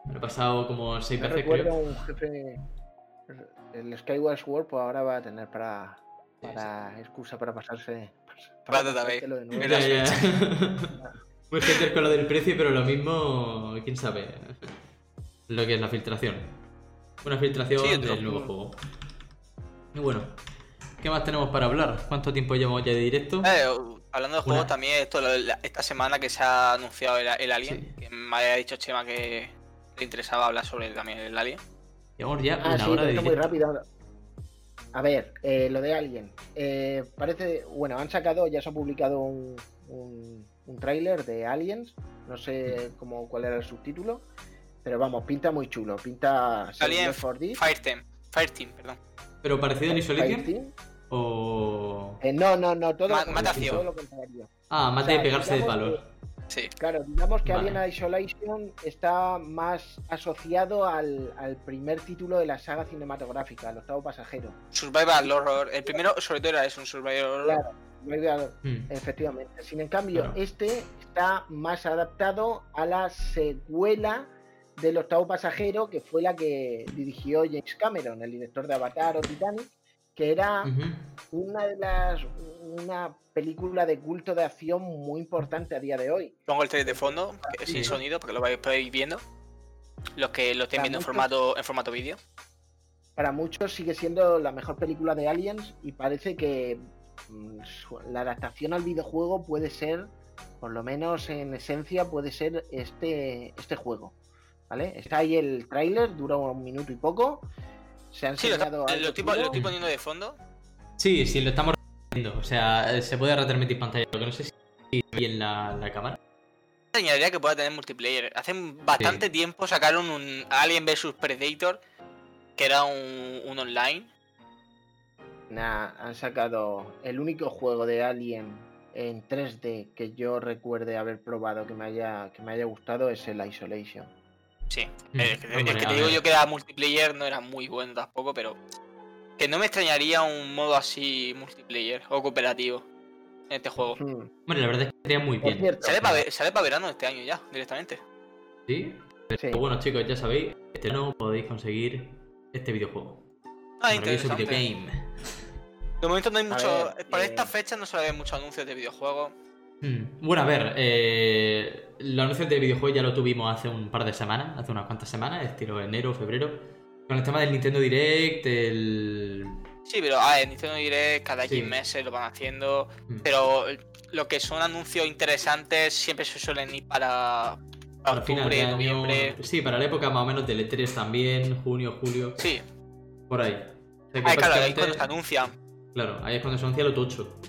Me lo he pasado como seis veces, creo. un jefe. El Skyward Sword, pues ahora va a tener para. para excusa para pasarse. Para también. Muy gente con lo del precio, pero lo mismo, quién sabe lo que es la filtración. Una filtración del nuevo juego. Y bueno, ¿qué más tenemos para hablar? ¿Cuánto tiempo llevamos ya de directo? Eh, hablando de juegos, también esto, esta semana que se ha anunciado el, Alien, que me había dicho Chema que le interesaba hablar sobre también el Alien. Llevamos ya ah, una hora de muy rápido. A ver, eh, lo de Alien. Eh, parece, bueno, han sacado, ya se ha publicado un, un, un tráiler de Aliens. No sé cómo, cuál era el subtítulo. Pero vamos, pinta muy chulo. Pinta. Alien Fireteam. Fireteam, perdón. ¿Pero parecido a Isolation? ¿O.? Eh, no, no, no. Todo, todo lo contrario. Ah, mate de pegarse de palos. Sí. Claro, digamos que Alien Isolation está más asociado al, al, primer título de la saga cinematográfica, el octavo pasajero. Survival Horror. El primero, sobre todo, era eso, un Survival Horror. Claro, hmm. efectivamente. Sin en cambio, este está más adaptado a la secuela del octavo pasajero, que fue la que dirigió James Cameron, el director de Avatar o Titanic, que era una de las una película de culto de acción muy importante a día de hoy. Pongo el trailer de fondo, sin sonido, para que lo vayáis viendo. Los que lo estén viendo en formato, en formato vídeo. Para muchos sigue siendo la mejor película de Aliens y parece que mm, la adaptación al videojuego puede ser, por lo menos en esencia, puede ser este, este juego. ¿Vale? Está ahí el tráiler, dura un minuto y poco. Se han sí, lo, lo, estoy, poniendo de fondo. Sí, sí, lo estamos viendo. O sea, se puede retransmitir pantalla. Lo que no sé si en la, la cámara. Añadiría que pueda tener multiplayer. Hace bastante tiempo sacaron un Alien vs Predator, que era un, un online. Nah, han sacado el único juego de Alien en 3D que yo recuerde haber probado que me haya, que me haya gustado es el Isolation. Sí, mm. el, que te digo yo que era multiplayer no era muy bueno tampoco, pero que no me extrañaría un modo así multiplayer o cooperativo en este juego. Hmm. Bueno, la verdad es que estaría muy bien. Sale para, para verano este año ya, directamente. ¿Sí? Pero bueno, chicos, ya sabéis, este no podéis conseguir este videojuego. Ah, interesante. De momento no hay mucho. Para esta fecha no suele haber muchos anuncios de videojuegos. Hmm. Bueno, a ver, eh, los anuncios de videojuegos ya lo tuvimos hace un par de semanas, hace unas cuantas semanas, estilo enero, febrero. Con el tema del Nintendo Direct, el. Sí, pero a ver, Nintendo Direct cada X meses lo van haciendo. Hmm. Pero lo que son anuncios interesantes siempre se suelen ir para, para octubre, noviembre. Sí, para la época más o menos del E3 también, junio, julio. Sí. Por ahí. ah, claro, ahí cuando se anuncia. Claro, ahí es cuando se anuncia lo tocho.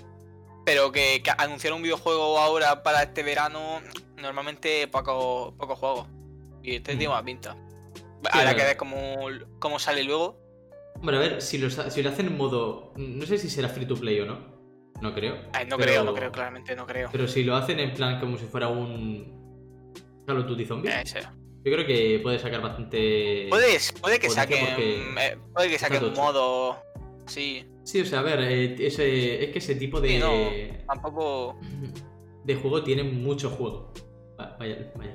Pero que, anunciar un videojuego ahora para este verano, normalmente poco, poco juego. Y este tiene mm. más pinta. Habrá que ver cómo, sale luego. Bueno, a ver, si lo, si lo hacen en modo. No sé si será free to play o no. No creo. no creo, no creo, claramente no creo. Pero si lo hacen en plan como si fuera un. Call of Duty Zombie. Eh, Yo creo que puede sacar bastante. Puede, puede que saquen. Eh, puede que saquen un modo. Sí. Sí, o sea, a ver, eh, ese, es que ese tipo de. no, tampoco. De juego tiene mucho juego. Vaya, vaya.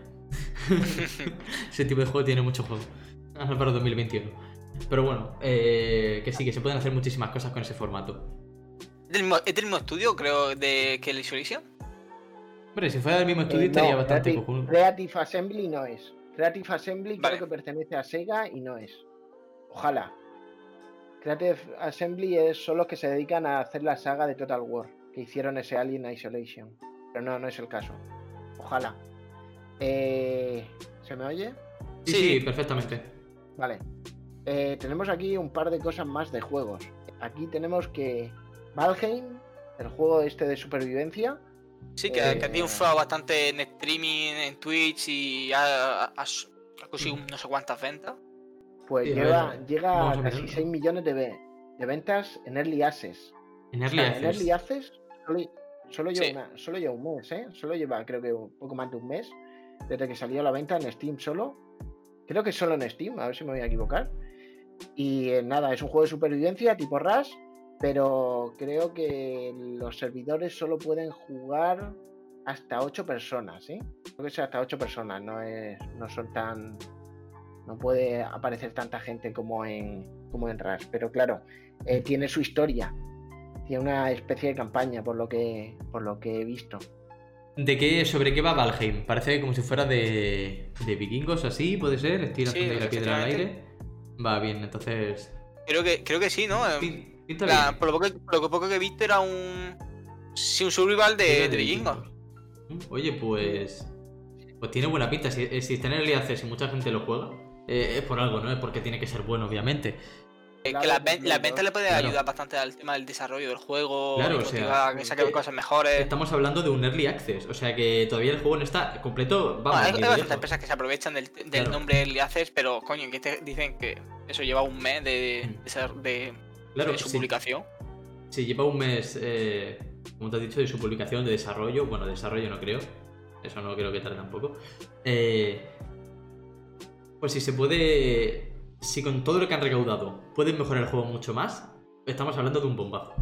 ese tipo de juego tiene mucho juego. Para 2021. Pero bueno, eh, que sí, que se pueden hacer muchísimas cosas con ese formato. ¿Es del mismo estudio, creo, de que el Isolation? Hombre, si fuera del mismo estudio eh, estaría bastante Creative, Creative Assembly no es. Creative Assembly creo que pertenece a Sega y no es. Ojalá. Creative Assembly es, son los que se dedican a hacer la saga de Total War, que hicieron ese Alien Isolation. Pero no, no es el caso. Ojalá. Eh, ¿Se me oye? Sí, sí, perfectamente. Vale. Eh, tenemos aquí un par de cosas más de juegos. Aquí tenemos que Valheim, el juego este de supervivencia. Sí, que, ha triunfado bastante en streaming, en Twitch y ha, conseguido no sé cuántas ventas. Pues llega a casi 6 millones de, ventas en Early Access. En Early Access. En Early Access solo, lleva solo, lleva un mes, ¿eh? Solo lleva creo que un poco más de un mes desde que salió a la venta en Steam solo. Creo que solo en Steam, a ver si me voy a equivocar. Y eh, nada, es un juego de supervivencia tipo Rush pero creo que los servidores solo pueden jugar hasta 8 personas, ¿sí? Creo que sea hasta 8 personas, no, es, no son tan... No puede aparecer tanta gente como en, como en RAS, pero claro, eh, tiene su historia, tiene una especie de campaña por lo que, por lo que he visto. ¿De qué, sobre qué va Valheim? Parece como si fuera de, de vikingos así, puede ser, estilo sí, la piedra al aire. Va bien, entonces... Creo que, creo que sí, ¿no? por, lo poco, que he visto era un. Sí, un survival de, de mm, Oye, pues. Pues tiene buena pinta. Si, si está en el IAC, si mucha gente lo juega, eh, es por algo, ¿no? Es porque tiene que ser bueno, obviamente. que las ventas le puede ayudar bastante al tema del desarrollo del juego, claro, o sea, que saquen cosas mejores. Estamos hablando de un early access, o sea que todavía el juego no está completo. Vamos, hay, bastantes empresas que se aprovechan del, nombre early access, pero coño, que te dicen que eso lleva un mes de, mm. de, de su publicación. Sí, lleva un mes, eh, como te has dicho, de su publicación, de desarrollo. Bueno, desarrollo no creo. Eso no creo que tarde tampoco. Eh, pues si se puede. Si con todo lo que han recaudado pueden mejorar el juego mucho más, estamos hablando de un bombazo.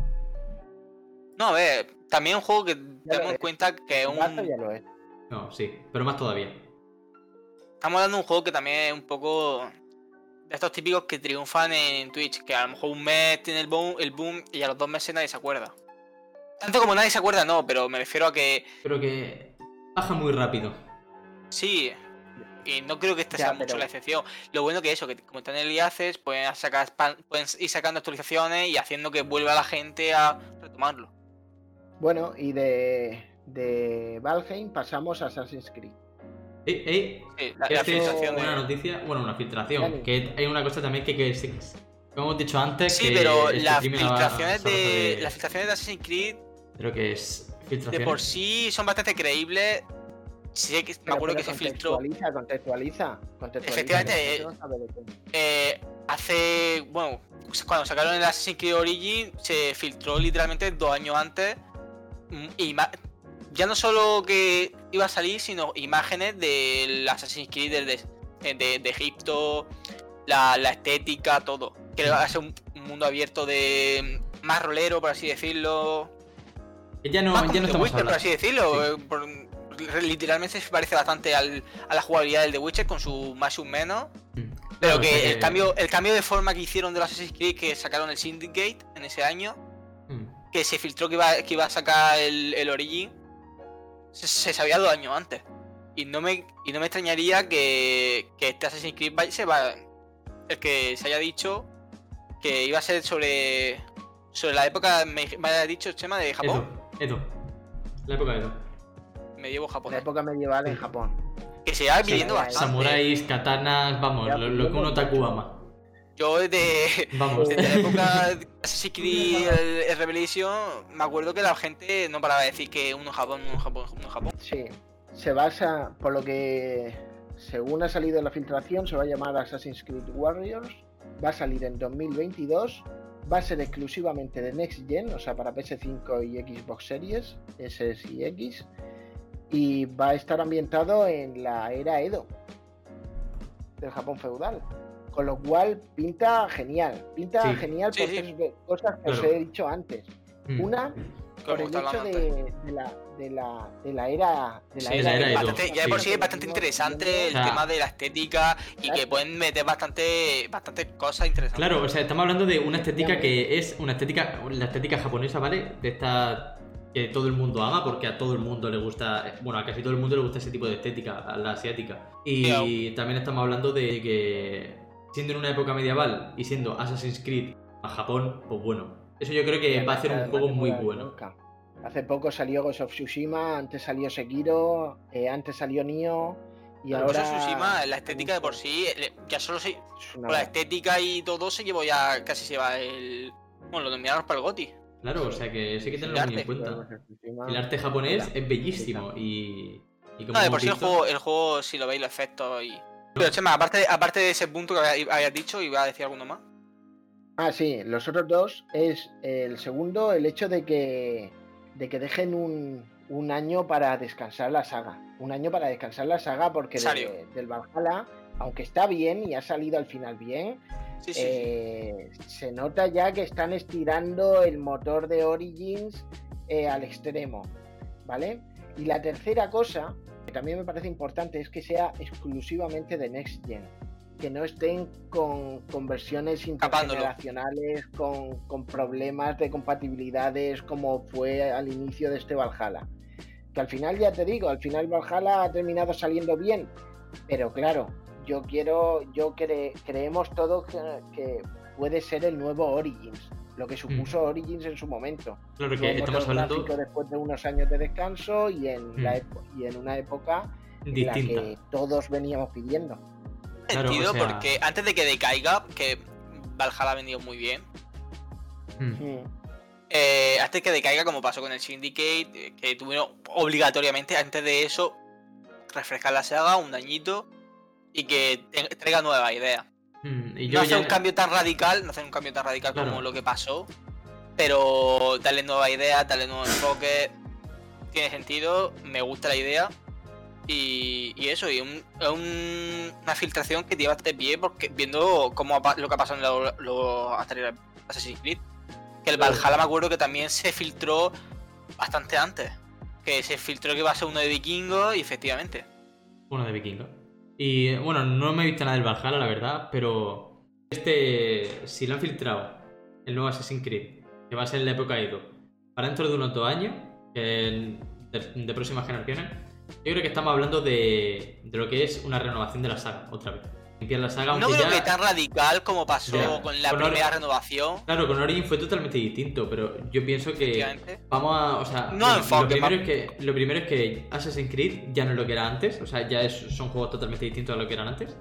No, a ver, también un juego que tenemos en cuenta que es un. Ya lo es. No, sí, pero más todavía. Estamos hablando de un juego que también es un poco estos típicos que triunfan en Twitch, que a lo mejor un mes tiene el boom, el boom y a los dos meses nadie se acuerda. Tanto como nadie se acuerda, no, pero me refiero a que. Pero que baja muy rápido. Sí, y no creo que esta sea mucho la excepción. Lo bueno que eso, que como están en el IACES, pueden, sacar, pueden ir sacando actualizaciones y haciendo que vuelva la gente a retomarlo. Bueno, y de, de Valheim pasamos a Assassin's Creed. Eh, eh, este una noticia, bueno, una filtración. Que hay una cosa también que, que, como hemos dicho antes. Sí, pero este las filtraciones de, las filtraciones de Assassin's Creed. Creo que es De por sí son bastante creíbles. Sí, que, me acuerdo que se filtró. Contextualiza, contextualiza. Efectivamente, eh, eh, hace. Bueno, cuando sacaron el Assassin's Creed Origin, se filtró literalmente dos años antes. Mm, y ya no solo que iba a salir, sino imágenes del Assassin's Creed de, Egipto, la, estética, todo. Que va a ser un, mundo abierto de más rolero, por así decirlo. Ya no, ya no estamos Witcher, por así decirlo. Eh, literalmente se parece bastante al, a la jugabilidad del The Witcher con su más y un menos. Mm. Pero que, el cambio el cambio de forma que hicieron de los Assassin's Creed que sacaron el Syndicate en ese año mm. que se filtró que iba, que iba a sacar el, el Origin, se, sabía dos años antes. Y no me, y no me extrañaría que, que este Assassin's Creed se va. El que se haya dicho que iba a ser sobre. Sobre la época, me, me haya dicho el tema de Japón. Edo, Edo. La época de Edo. Medievo Japón. La época medieval en Japón. Que se va viviendo bastante. Samuráis, katanas, vamos, lo, lo, que un otaku ama. Yo desde, Vamos. desde la época de Assassin's Creed el, Revelation me acuerdo que la gente no paraba de decir que uno Japón, uno Japón, uno Japón. Sí, se basa, por lo que según ha salido en la filtración, se va a llamar Assassin's Creed Warriors, va a salir en 2022, va a ser exclusivamente de Next Gen, o sea, para PS5 y Xbox Series, S y X, y va a estar ambientado en la era Edo, del Japón feudal. Con lo cual pinta genial. Pinta genial por tres cosas que os he dicho antes. Mm. Una, por el hecho de, la, de, la, de, la, era. De la era, bastante, ya de por sí es bastante interesante el tema de la estética y que pueden meter bastante, bastante cosas interesantes. Claro, o sea, estamos hablando de una estética que es una estética, la estética japonesa, ¿vale? De esta que todo el mundo ama porque a todo el mundo le gusta, bueno, a casi todo el mundo le gusta ese tipo de estética, a la asiática. Y también estamos hablando de que siendo en una época medieval y siendo Assassin's Creed a Japón, pues bueno, eso yo creo que va a ser un juego muy bueno. Hace poco salió Ghost of Tsushima, antes salió Sekiro, eh, antes salió Nioh y ahora... Ghost of Tsushima, la estética de por sí, ya solo se... Con la estética y todo se llevó ya, casi se va el... Bueno, lo nominaron para el GOTI. Claro, o sea que sí que tenerlo muy en cuenta. El arte japonés es bellísimo y... y como no, de por sí el juego, el juego, si lo veis, los efectos y pero Chema, aparte, aparte de ese punto que habías dicho, iba a decir alguno más. Ah, sí, los otros dos es el segundo, el hecho de que, de que dejen un, un año para descansar la saga. Un año para descansar la saga porque del Valhalla, aunque está bien y ha salido al final bien, eh, se nota ya que están estirando el motor de Origins eh, al extremo, ¿vale? Y la tercera cosa que también me parece importante es que sea exclusivamente de Next Gen. Que no estén con, con versiones intergeneracionales, con, con problemas de compatibilidades como fue al inicio de este Valhalla. Que al final, ya te digo, al final Valhalla ha terminado saliendo bien. Pero claro, yo quiero, yo creemos todos que puede ser el nuevo Origins lo que supuso mm. Origins en su momento. Claro que estamos hablando después de unos años de descanso y en, la mm. y en una época en la que todos veníamos pidiendo. Sentido porque antes de que decaiga, que Valhalla ha vendido muy bien. Mm. Eh, antes de que decaiga, como pasó con el Syndicate, eh, que tuvieron obligatoriamente antes de eso refrescar la saga, un dañito y que traiga nuevas ideas. Mm, no hacer un cambio tan radical, no hacer un cambio tan radical como lo que pasó, pero darle nueva idea, darle nuevo enfoque, tiene sentido, me gusta la idea. Y, eso, y una filtración que lleva este pie porque viendo cómo lo que ha pasado en los anteriores Assassin's Creed. Que el Valhalla me acuerdo que también se filtró bastante antes. Que se filtró que iba a ser uno de vikingos y efectivamente. Uno de vikingos. Y bueno, no me he visto nada del Valhalla, la verdad, pero este, si lo han filtrado, el nuevo Assassin's Creed, que va a ser la época Edo, para dentro de unos dos años, de, de próximas generaciones, yo creo que estamos hablando de, de lo que es una renovación de la saga, otra vez la saga. No creo que tan radical como pasó con la primera renovación. Claro, con Origin fue totalmente distinto, pero yo pienso que vamos a. O sea, no lo, primero es que, lo primero es que Assassin's Creed ya no es lo que era antes, o sea, ya son juegos totalmente distintos a lo que eran antes.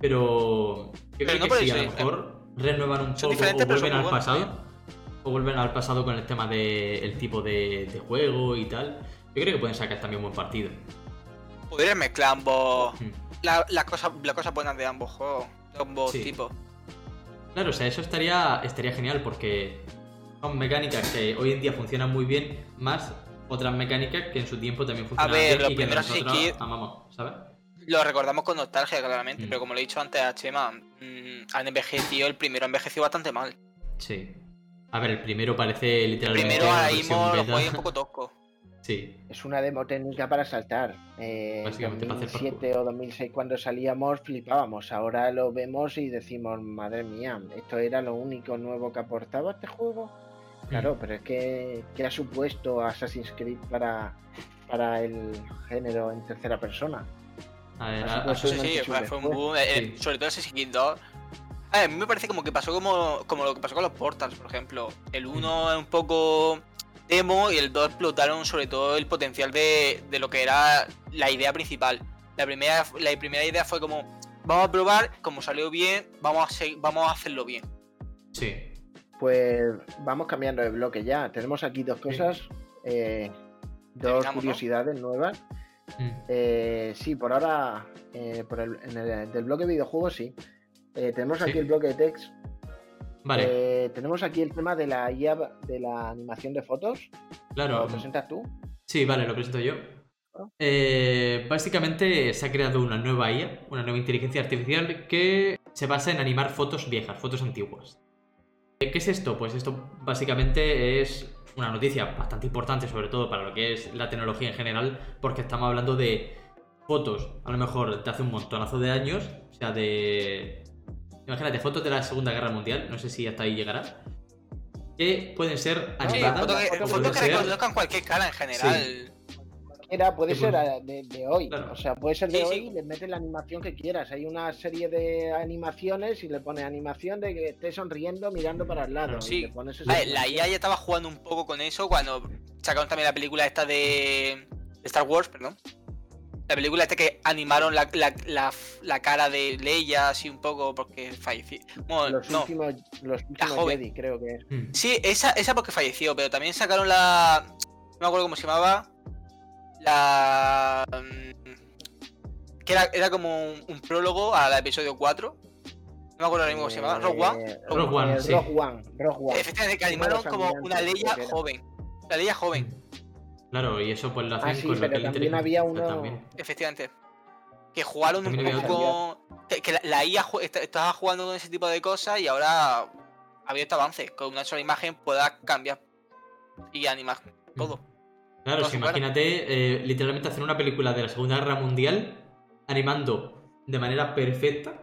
Pero yo creo que sí, a lo mejor renuevan un poco o vuelven al pasado. O vuelven al pasado con el tema del tipo de, juego y tal. Yo creo que pueden sacar también un buen partido. Podrían mezclar ambos. Hmm la, la, cosa, la cosa buena de ambos juegos, de ambos tipos. Claro, o sea, eso estaría, estaría genial porque son mecánicas que hoy en día funcionan muy bien, más otras mecánicas que en su tiempo también funcionaban bien y que nosotros amamos, ¿sabes? Lo recordamos con nostalgia, claramente, mm. pero como le he dicho antes a Chema, mmm, han envejecido, el primero envejeció bastante mal. Sí. A ver, el primero parece literalmente. El primero ahora mismo lo juega un poco tosco. Sí. Es una demo técnica para saltar. Eh, en 2007 o 2006 cuando salíamos flipábamos. Ahora lo vemos y decimos, madre mía, esto era lo único nuevo que aportaba este juego. Claro, pero es que ¿qué ha supuesto Assassin's Creed para, para el género en tercera persona? A ver, sí, sí, fue, un boom, eh, eh, sobre todo Assassin's Creed 2. A, mí me parece como que pasó como, como lo que pasó con los Portals, por ejemplo. El 1 es un poco demo y el 2 explotaron sobre todo el potencial de, de, lo que era la idea principal. La primera, la primera idea fue como, vamos a probar, como salió bien, vamos a, vamos a hacerlo bien. Sí. Pues vamos cambiando de bloque ya. Tenemos aquí dos cosas, eh, dos curiosidades nuevas. Mm. Eh, sí, por ahora, eh, por el, en el del bloque videojuegos sí. tenemos aquí el bloque de text. Vale. tenemos aquí el tema de la IA de la animación de fotos. Claro. ¿Lo presentas tú? Sí, vale, lo presento yo. Ah. básicamente se ha creado una nueva IA, una nueva inteligencia artificial que se basa en animar fotos viejas, fotos antiguas. ¿Qué es esto? Pues esto básicamente es una noticia bastante importante, sobre todo para lo que es la tecnología en general, porque estamos hablando de fotos, a lo mejor de hace un montonazo de años, o sea, de... Imagínate, fotos de la Segunda Guerra Mundial, no sé si hasta ahí llegará, que pueden ser animadas. fotos que, reconozcan cualquier cara en general puede ser de, hoy. O sea, puede ser de hoy y le metes la animación que quieras. Hay una serie de animaciones y le pones animación de que esté sonriendo mirando para el lado. Sí. la IA ya estaba jugando un poco con eso cuando sacaron también la película esta de, Star Wars, perdón. La película esta que animaron la, la, cara de Leia así un poco porque falleció. los últimos, los últimos Jedi, creo que es. Hmm. Sí, esa, esa porque falleció, pero también sacaron la. No me acuerdo cómo se llamaba la... Mm, que era, era como un, prólogo al episodio 4. No me acuerdo ahora mismo cómo se llamaba. Rogue One. Eh, Rogue One, sí. Rogue One, Rogue One. Efectivamente, que animaron como una Leia joven. La Leia joven. Claro, y eso pues lo hacen ah, sí, con pero lo que también había uno... Efectivamente. Que jugaron un poco con... Que, la, IA estaba jugando con ese tipo de cosas y ahora ha habido este avance. Con una sola imagen pueda cambiar y animar todo. Claro, imagínate eh, literalmente hacer una película de la Segunda Guerra Mundial animando de manera perfecta,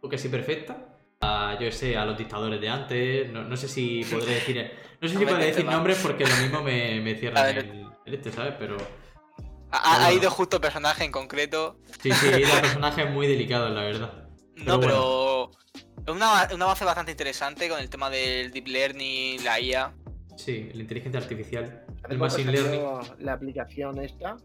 o casi perfecta, a, yo sé, a los dictadores de antes. No, sé si podré decir. No sé si podré decir nombres porque lo mismo me, me cierran el, este, ¿sabes? Pero. Ha, ido justo personaje en concreto. Sí, sí, el personaje es muy delicado, la verdad. no, pero. Es una, un avance bastante interesante con el tema del deep learning, la IA. Sí, la inteligencia artificial. El machine learning. La aplicación esta.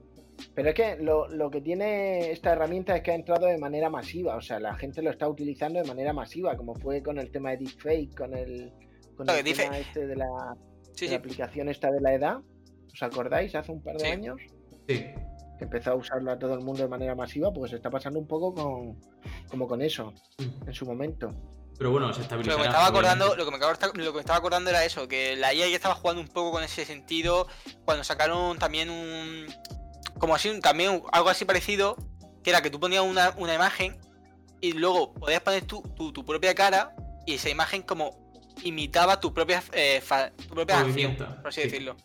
Pero es que lo, que tiene esta herramienta es que ha entrado de manera masiva. O sea, la gente lo está utilizando de manera masiva, como fue con el tema de deepfake, con el, con el tema este de la, aplicación esta de la edad. ¿Os acordáis? Hace un par de años. Sí. Que empezó a usarla todo el mundo de manera masiva, pues está pasando un poco con, como con eso mm. en su momento. Pero bueno, se estabilizará. Lo que, me estaba acordando, lo, que me lo que estaba acordando era eso, que la IA ya estaba jugando un poco con ese sentido cuando sacaron también un... Como así, también algo así parecido, que era que tú ponías una, imagen y luego podías poner tu, tu, propia cara y esa imagen como imitaba tu propia, eh, tu propia acción, por así decirlo.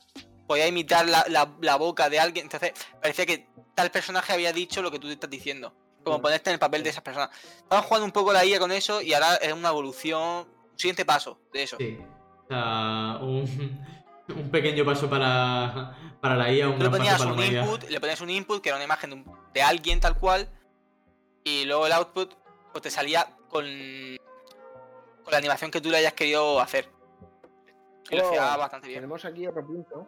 Podía imitar la, la, boca de alguien, entonces parecía que tal personaje había dicho lo que tú te estás diciendo como ponerte en el papel de esas personas. Estamos jugando un poco la IA con eso y ahora es una evolución, un siguiente paso de eso. Sí. O sea, un, pequeño paso para, para la IA, un gran paso para un input, Le ponías un input que era una imagen de, alguien tal cual y luego el output pues te salía con, con la animación que tú le hayas querido hacer. Y lo hacía bastante bien. Tenemos aquí otro punto,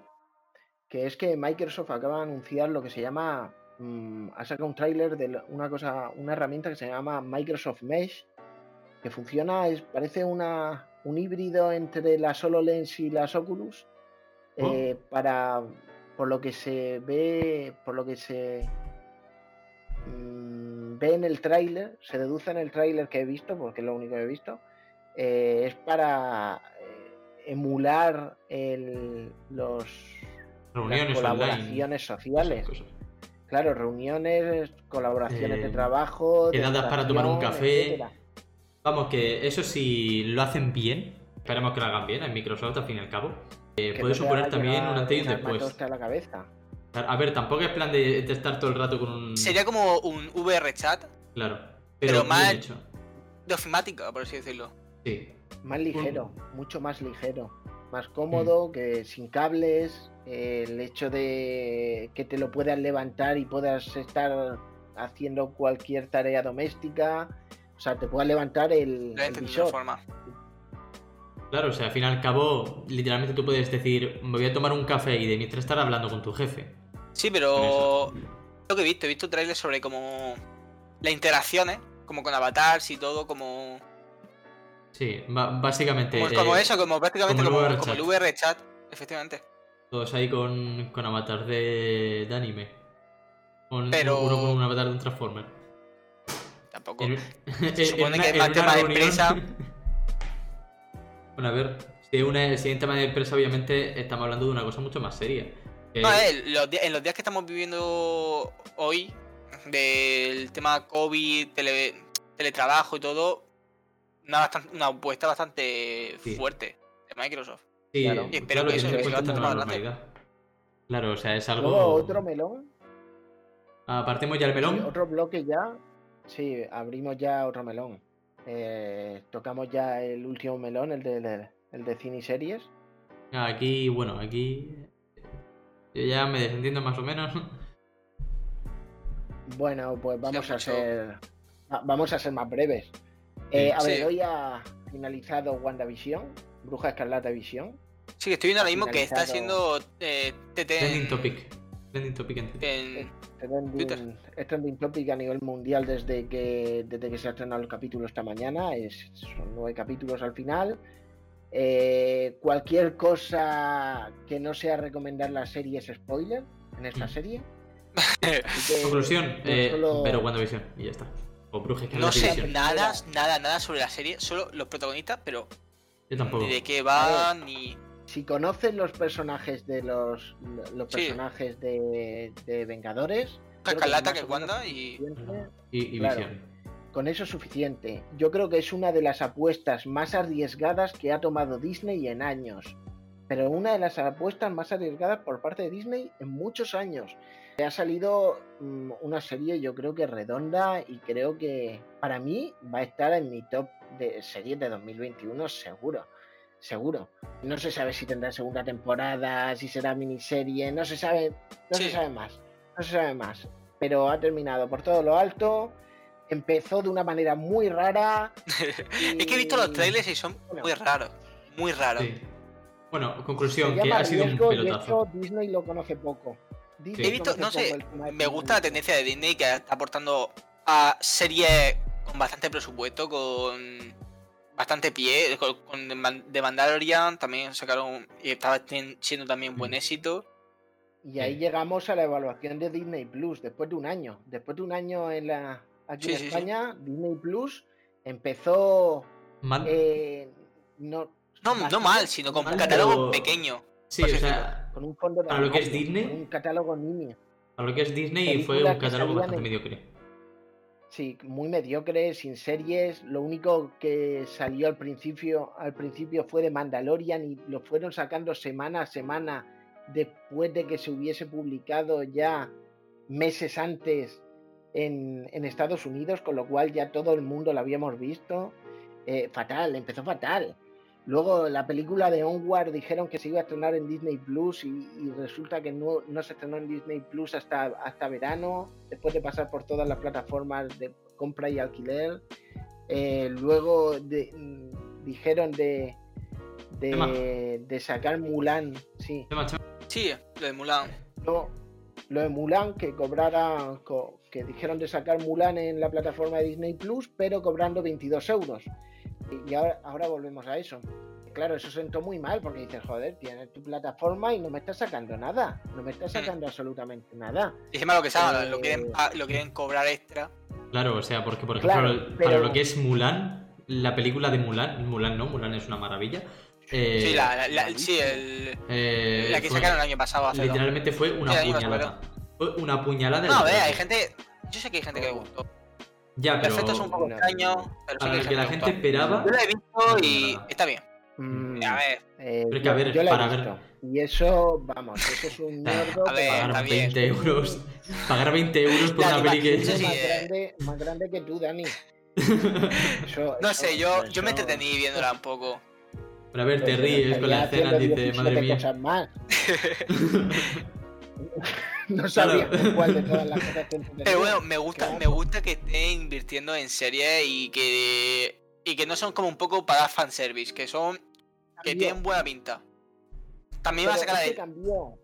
que es que Microsoft acaba de anunciar lo que se llama Mm, ha sacado un tráiler de una cosa, una herramienta que se llama Microsoft Mesh, que funciona, es, parece una, un híbrido entre las HoloLens y las Oculus, oh. eh, para, por lo que se ve, por lo que se mm, ve en el tráiler, se deduce en el tráiler que he visto, porque es lo único que he visto, eh, es para eh, emular el, los las colaboraciones sociales. Claro, reuniones, colaboraciones de eh, trabajo. Quedadas para tomar un café. Vamos, que eso si lo hacen bien, esperemos que lo hagan bien en Microsoft al fin y al cabo. Eh, puede suponer también un antes y un después. A, la cabeza. a ver, tampoco es plan de, estar todo el rato con un. Sería como un VR chat. Claro. Pero, más de ofimática, por así decirlo. Sí. Más ligero, mucho más ligero. más cómodo, mm. que sin cables, el hecho de que te lo puedas levantar y puedas estar haciendo cualquier tarea doméstica, o sea, te puedas levantar el, visor. Claro, o sea, al fin y al cabo, literalmente tú puedes decir, me voy a tomar un café y de mientras estar hablando con tu jefe. Sí, pero lo que he visto, he visto trailers sobre como las interacciones, como con avatars y todo, como Sí, básicamente. Pues como eso, como prácticamente como, el VR chat, efectivamente. Todos ahí con, con avatar de, de anime. Pero... Uno con un avatar de un Transformer. Tampoco. Se supone que es más tema de empresa. bueno, a ver. Si, una, si es tema de empresa, obviamente estamos hablando de una cosa mucho más seria. No, en los días que estamos viviendo hoy, del tema COVID, teletrabajo y todo, una, una apuesta bastante fuerte de Microsoft. Sí, claro. Que eso se normalidad. Claro, o sea, es algo. otro melón. Apartemos ya el melón. otro bloque ya. Sí, abrimos ya otro melón. Eh, tocamos ya el último melón, el de, el de cine y series. Aquí, bueno, aquí. Yo ya me desentiendo más o menos. Bueno, pues vamos a ser. Vamos a ser más breves. Eh, a ver, hoy ha finalizado WandaVision, Bruja Escarlata Visión. Sí, estoy viendo ahora mismo que está haciendo eh, Trending Topic. Trending Topic en, Es trending topic a nivel mundial desde que, desde que se ha estrenado el capítulo esta mañana. Es, son nueve capítulos al final. Eh, cualquier cosa que no sea recomendar la serie es spoiler en esta mm. serie. Conclusión, eh, pero WandaVision y ya está no sé nada, nada, nada sobre la serie, solo los protagonistas, pero. Yo tampoco. Ni de qué van, ni. Si conoces los personajes de los, los personajes de, de, Vengadores. Cascalata, que, es Wanda y. Y, Con eso es suficiente. Yo creo que es una de las apuestas más arriesgadas que ha tomado Disney en años. Pero una de las apuestas más arriesgadas por parte de Disney en muchos años. Ha salido mm, una serie yo creo que redonda y creo que para mí va a estar en mi top de series de 2021 seguro. Seguro. No se sabe si tendrá segunda temporada, si será miniserie, no se sabe, no se sabe más. No se sabe más. Pero ha terminado por todo lo alto. Empezó de una manera muy rara. es que he visto los trailers y son muy raros. Muy raros. Bueno, conclusión, que ha sido un pelotazo. Disney lo conoce poco. He visto, no sé, me gusta la tendencia de Disney que está aportando a series con bastante presupuesto, con bastante pie, con, The Mandalorian también sacaron y estaba siendo también buen éxito. Y ahí llegamos a la evaluación de Disney Plus después de un año. Después de un año en la aquí en España, Disney Plus empezó eh, no, no, mal, sino con un catálogo pequeño. Sí, o sea, con un fondo de lo que es Disney. un catálogo niño. A lo que es Disney fue un catálogo bastante mediocre. Sí, muy mediocre, sin series. Lo único que salió al principio, al principio fue de Mandalorian y lo fueron sacando semana a semana después de que se hubiese publicado ya meses antes en, Estados Unidos, con lo cual ya todo el mundo lo habíamos visto. Eh, fatal, empezó fatal. Luego la película de Onward dijeron que se iba a estrenar en Disney Plus y, resulta que no, se estrenó en Disney Plus hasta, hasta verano, después de pasar por todas las plataformas de compra y alquiler. Eh, luego mm, dijeron de, de, sacar Mulan, sí. Sí, lo de Mulan. lo de Mulan, que cobrara, que dijeron de sacar Mulan en la plataforma de Disney Plus, pero cobrando 22 euros. Y ahora, ahora volvemos a eso. Claro, eso sentó muy mal porque dices, joder, tienes tu plataforma y no me estás sacando nada. No me estás mm. sacando absolutamente nada. Y lo que sea, lo, quieren, eh, lo quieren cobrar extra. Claro, o sea, porque por ejemplo, para lo que es Mulan, la película de Mulan, Mulan no, Mulan es una maravilla. Eh, sí, la, sí el, eh, la que sacaron el año pasado. literalmente fue una puñalada. Fue una puñalada. No, ve, hay gente. Yo sé que hay gente que le gustó. Ya, pero. Perfecto es un poco extraño. Pero a que, que la gente esperaba. Yo la he visto y está bien. Mm, a ver. Eh, yo, ver, yo para ver. Y eso, vamos, eso es un mierdo. A ver, pagar 20 euros. Pagar 20 euros por una peli que es más, grande, más grande que tú, Dani. no sé, yo, yo me entretení viéndola un poco. Para ver, te ríes con la escena, dice, madre mía. no sabía cuál de todas las cosas que Pero bueno, me gusta, me gusta que esté invirtiendo en series y que y que no son como un poco para fanservice, que son que tienen buena pinta. También va a sacar la de... cambió.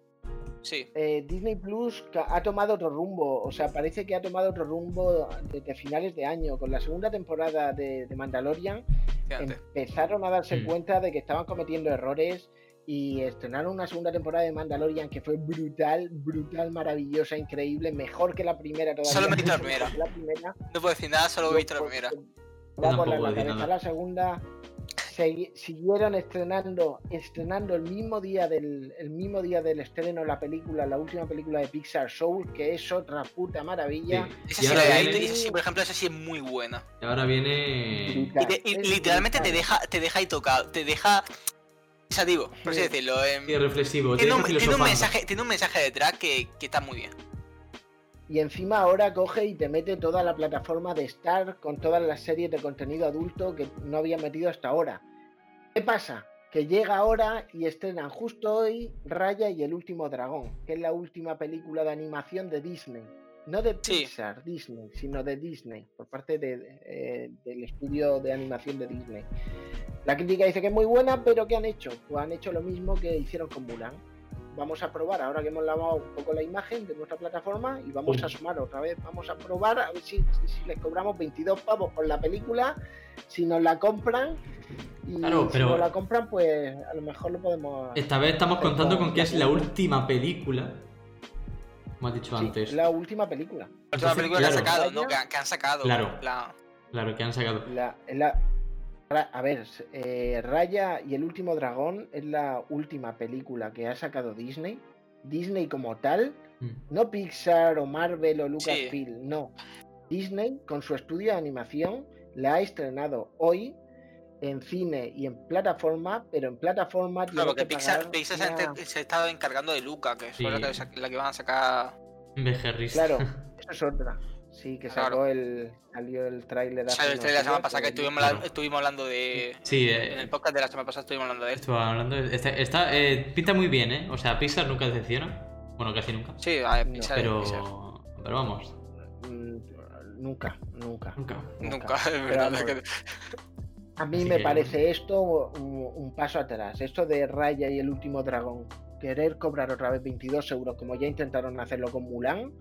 Sí. Eh, Disney Plus ha tomado otro rumbo, o sea, parece que ha tomado otro rumbo desde finales de año. Con la segunda temporada de, Mandalorian empezaron a darse mm. cuenta de que estaban cometiendo errores y estrenaron una segunda temporada de Mandalorian que fue brutal, brutal, maravillosa, increíble, mejor que la primera todavía. Solo me he la primera. No puedo decir nada, solo he visto la primera. Vamos a la la segunda. siguieron estrenando, estrenando el mismo día del el mismo día del estreno la película, la última película de Pixar Soul, que es otra puta maravilla. Esa, sí, por ejemplo, esa sí es muy buena. Y ahora viene. Y, literalmente te deja, te deja ahí tocado, te deja digo, por así decirlo. Eh, reflexivo. Tiene un, tiene un, mensaje, tiene un mensaje detrás que, que está muy bien. Y encima ahora coge y te mete toda la plataforma de Star con todas las series de contenido adulto que no había metido hasta ahora. ¿Qué pasa? Que llega ahora y estrenan justo hoy Raya y el último dragón, que es la última película de animación de Disney. No de Pixar, Disney, sino de Disney, por parte de, eh, del estudio de animación de Disney. La crítica dice que es muy buena, pero ¿qué han hecho? Pues han hecho lo mismo que hicieron con Mulan. Vamos a probar, ahora que hemos lavado un poco la imagen de nuestra plataforma y vamos a sumar otra vez, vamos a probar a ver si, les cobramos 22 pavos por la película, si nos la compran y si nos la compran pues a lo mejor lo podemos... Esta vez estamos contando con que es la última película, como has dicho antes. La última película. La última película que han sacado, ¿no? Que, han sacado. Claro. Claro, que han sacado. La, a ver, eh, Raya y el último dragón es la última película que ha sacado Disney. Disney como tal, mm. no Pixar o Marvel o Lucasfilm, no. Disney con su estudio de animación la ha estrenado hoy en cine y en plataforma, pero en plataforma. Claro, porque Pixar, se, ha estado encargando de Luca, que es la, que, van a sacar. Claro, eso es otra. Sí, que sacó el, salió el tráiler. Salió el tráiler la semana pasada, que estuvimos, estuvimos, hablando de... Sí, eh, en el podcast de la semana pasada estuvimos hablando de esto. hablando de, está, está eh, pinta muy bien, ¿eh? O sea, Pixar nunca decepciona. Bueno, casi nunca. Sí, a ver, Pixar, pero... Pero vamos. Mm, nunca, nunca. Nunca. Nunca, es verdad. A mí me parece esto un, un, paso atrás. Esto de Raya y el último dragón. Querer cobrar otra vez 22 euros, como ya intentaron hacerlo con Mulan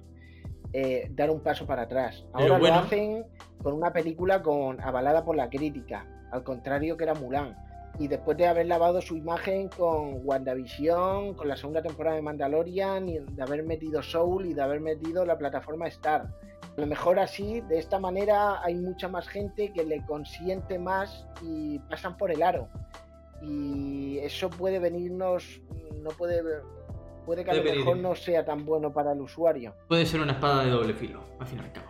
eh, dar un paso para atrás. Ahora lo hacen con una película con avalada por la crítica, al contrario que era Mulan. Y después de haber lavado su imagen con WandaVision, con la segunda temporada de Mandalorian, y de haber metido Soul y de haber metido la plataforma Star. A lo mejor así, de esta manera, hay mucha más gente que le consiente más y pasan por el aro. Y eso puede venirnos, no puede puede que a lo mejor no sea tan bueno para el usuario. Puede ser una espada de doble filo, al fin y al cabo.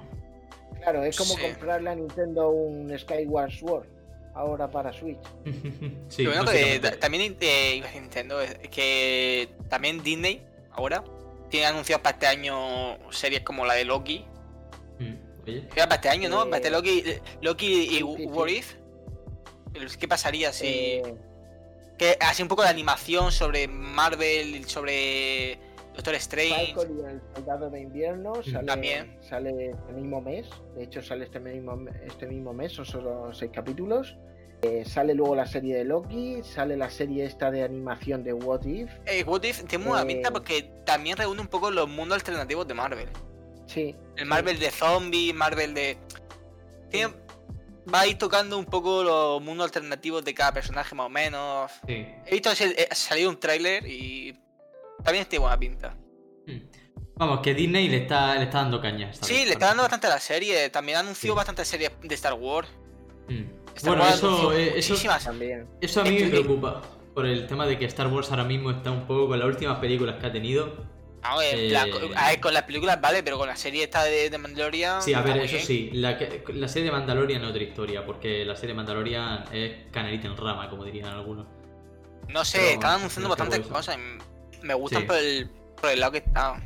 Claro, es como comprarle a Nintendo un Skyward Sword ahora para Switch. sí, bueno, que también eh, Nintendo es que también Disney ahora tiene anunciados para este año series como la de Loki. Mm, para este año, ¿no? para este Loki, Loki y What If. ¿Qué pasaría si.? Eh, que hace un poco de animación sobre Marvel, sobre Doctor Strange. y el Soldado de Invierno sale, También. sale este mismo mes. De hecho, sale este mismo, este mismo mes, son solo seis capítulos. Eh, sale luego la serie de Loki, sale la serie esta de animación de What If. Eh, What If tiene muy pinta eh, porque también reúne un poco los mundos alternativos de Marvel. Sí. El Marvel de zombies, Marvel de. Tiene, va a ir tocando un poco los mundos alternativos de cada personaje más o menos. He visto eh, salido un tráiler y también tiene buena pinta. Hmm. Vamos, que Disney le está, le está dando caña. Sí, le está dando bastante a la serie. También anunció bastantes series de Star Wars. Hmm. bueno, eso, eh, eso, eso a mí me preocupa. Por el tema de que Star Wars ahora mismo está un poco con las últimas películas que ha tenido eh, con las películas vale, pero con la serie esta de, Mandalorian. Sí, a ver, eso sí. La, la, serie de Mandalorian es otra historia, porque la serie de Mandalorian es canelita en rama, como dirían algunos. No sé, están anunciando bastantes cosas. me gustan por, el, por el lado que está.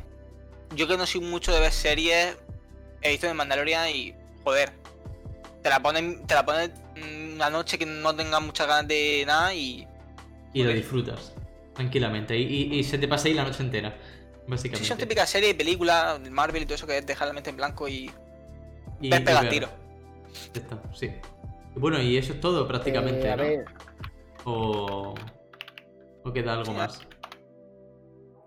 Yo que no soy mucho de ver series, he visto de Mandalorian y. Joder. Te la ponen, te la ponen una noche que no tengas muchas ganas de nada y Y lo disfrutas tranquilamente. Y, se te pasa ahí la noche entera, básicamente. Sí, son típicas series, películas, Marvel y todo eso que es dejar la mente en blanco y. y ves pegar tiro. Está, sí. Bueno, y eso es todo prácticamente, eh, a Ver. O. ¿O queda algo más?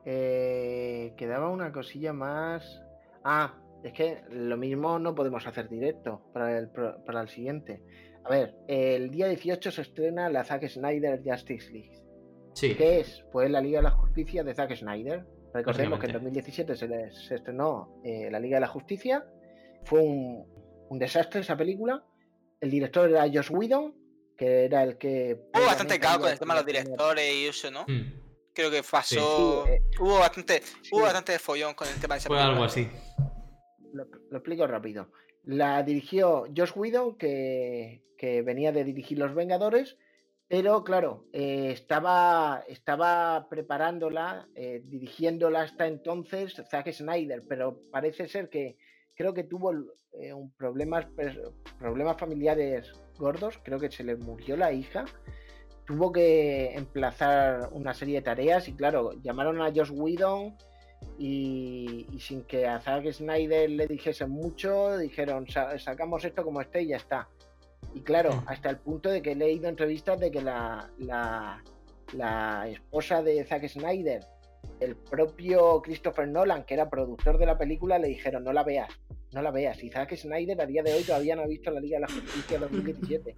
Eh, quedaba una cosilla más. Ah, es que lo mismo no podemos hacer directo para el, para el siguiente. A ver, el día 18 se estrena la Zack Snyder Justice League. Sí. ¿Qué es? Pues la Liga de la Justicia de Zack Snyder. Recordemos que en 2017 se, se estrenó eh, la Liga de la Justicia. Fue un, un, desastre esa película. El director era Josh Whedon, que era el que. Hubo bastante caos con el tema de los directores y eso, ¿no? Hmm. Creo que pasó. Eh, hubo bastante hubo bastante follón con el tema de esa Fue algo así. Lo, lo explico rápido. La dirigió Josh Whedon, que, venía de dirigir Los Vengadores, pero claro, eh, estaba, estaba preparándola, eh, dirigiéndola hasta entonces Zack Snyder, pero parece ser que creo que tuvo eh, un problemas, problemas familiares gordos, creo que se le murió la hija, tuvo que emplazar una serie de tareas y claro, llamaron a Josh Whedon y, sin que a Zack Snyder le dijese mucho, dijeron sacamos esto como esté y ya está. Y claro, hasta el punto de que he leído entrevistas de que la, la, esposa de Zack Snyder, el propio Christopher Nolan, que era productor de la película, le dijeron no la veas, no la veas. Y Zack Snyder a día de hoy todavía no ha visto la Liga de la Justicia 2017.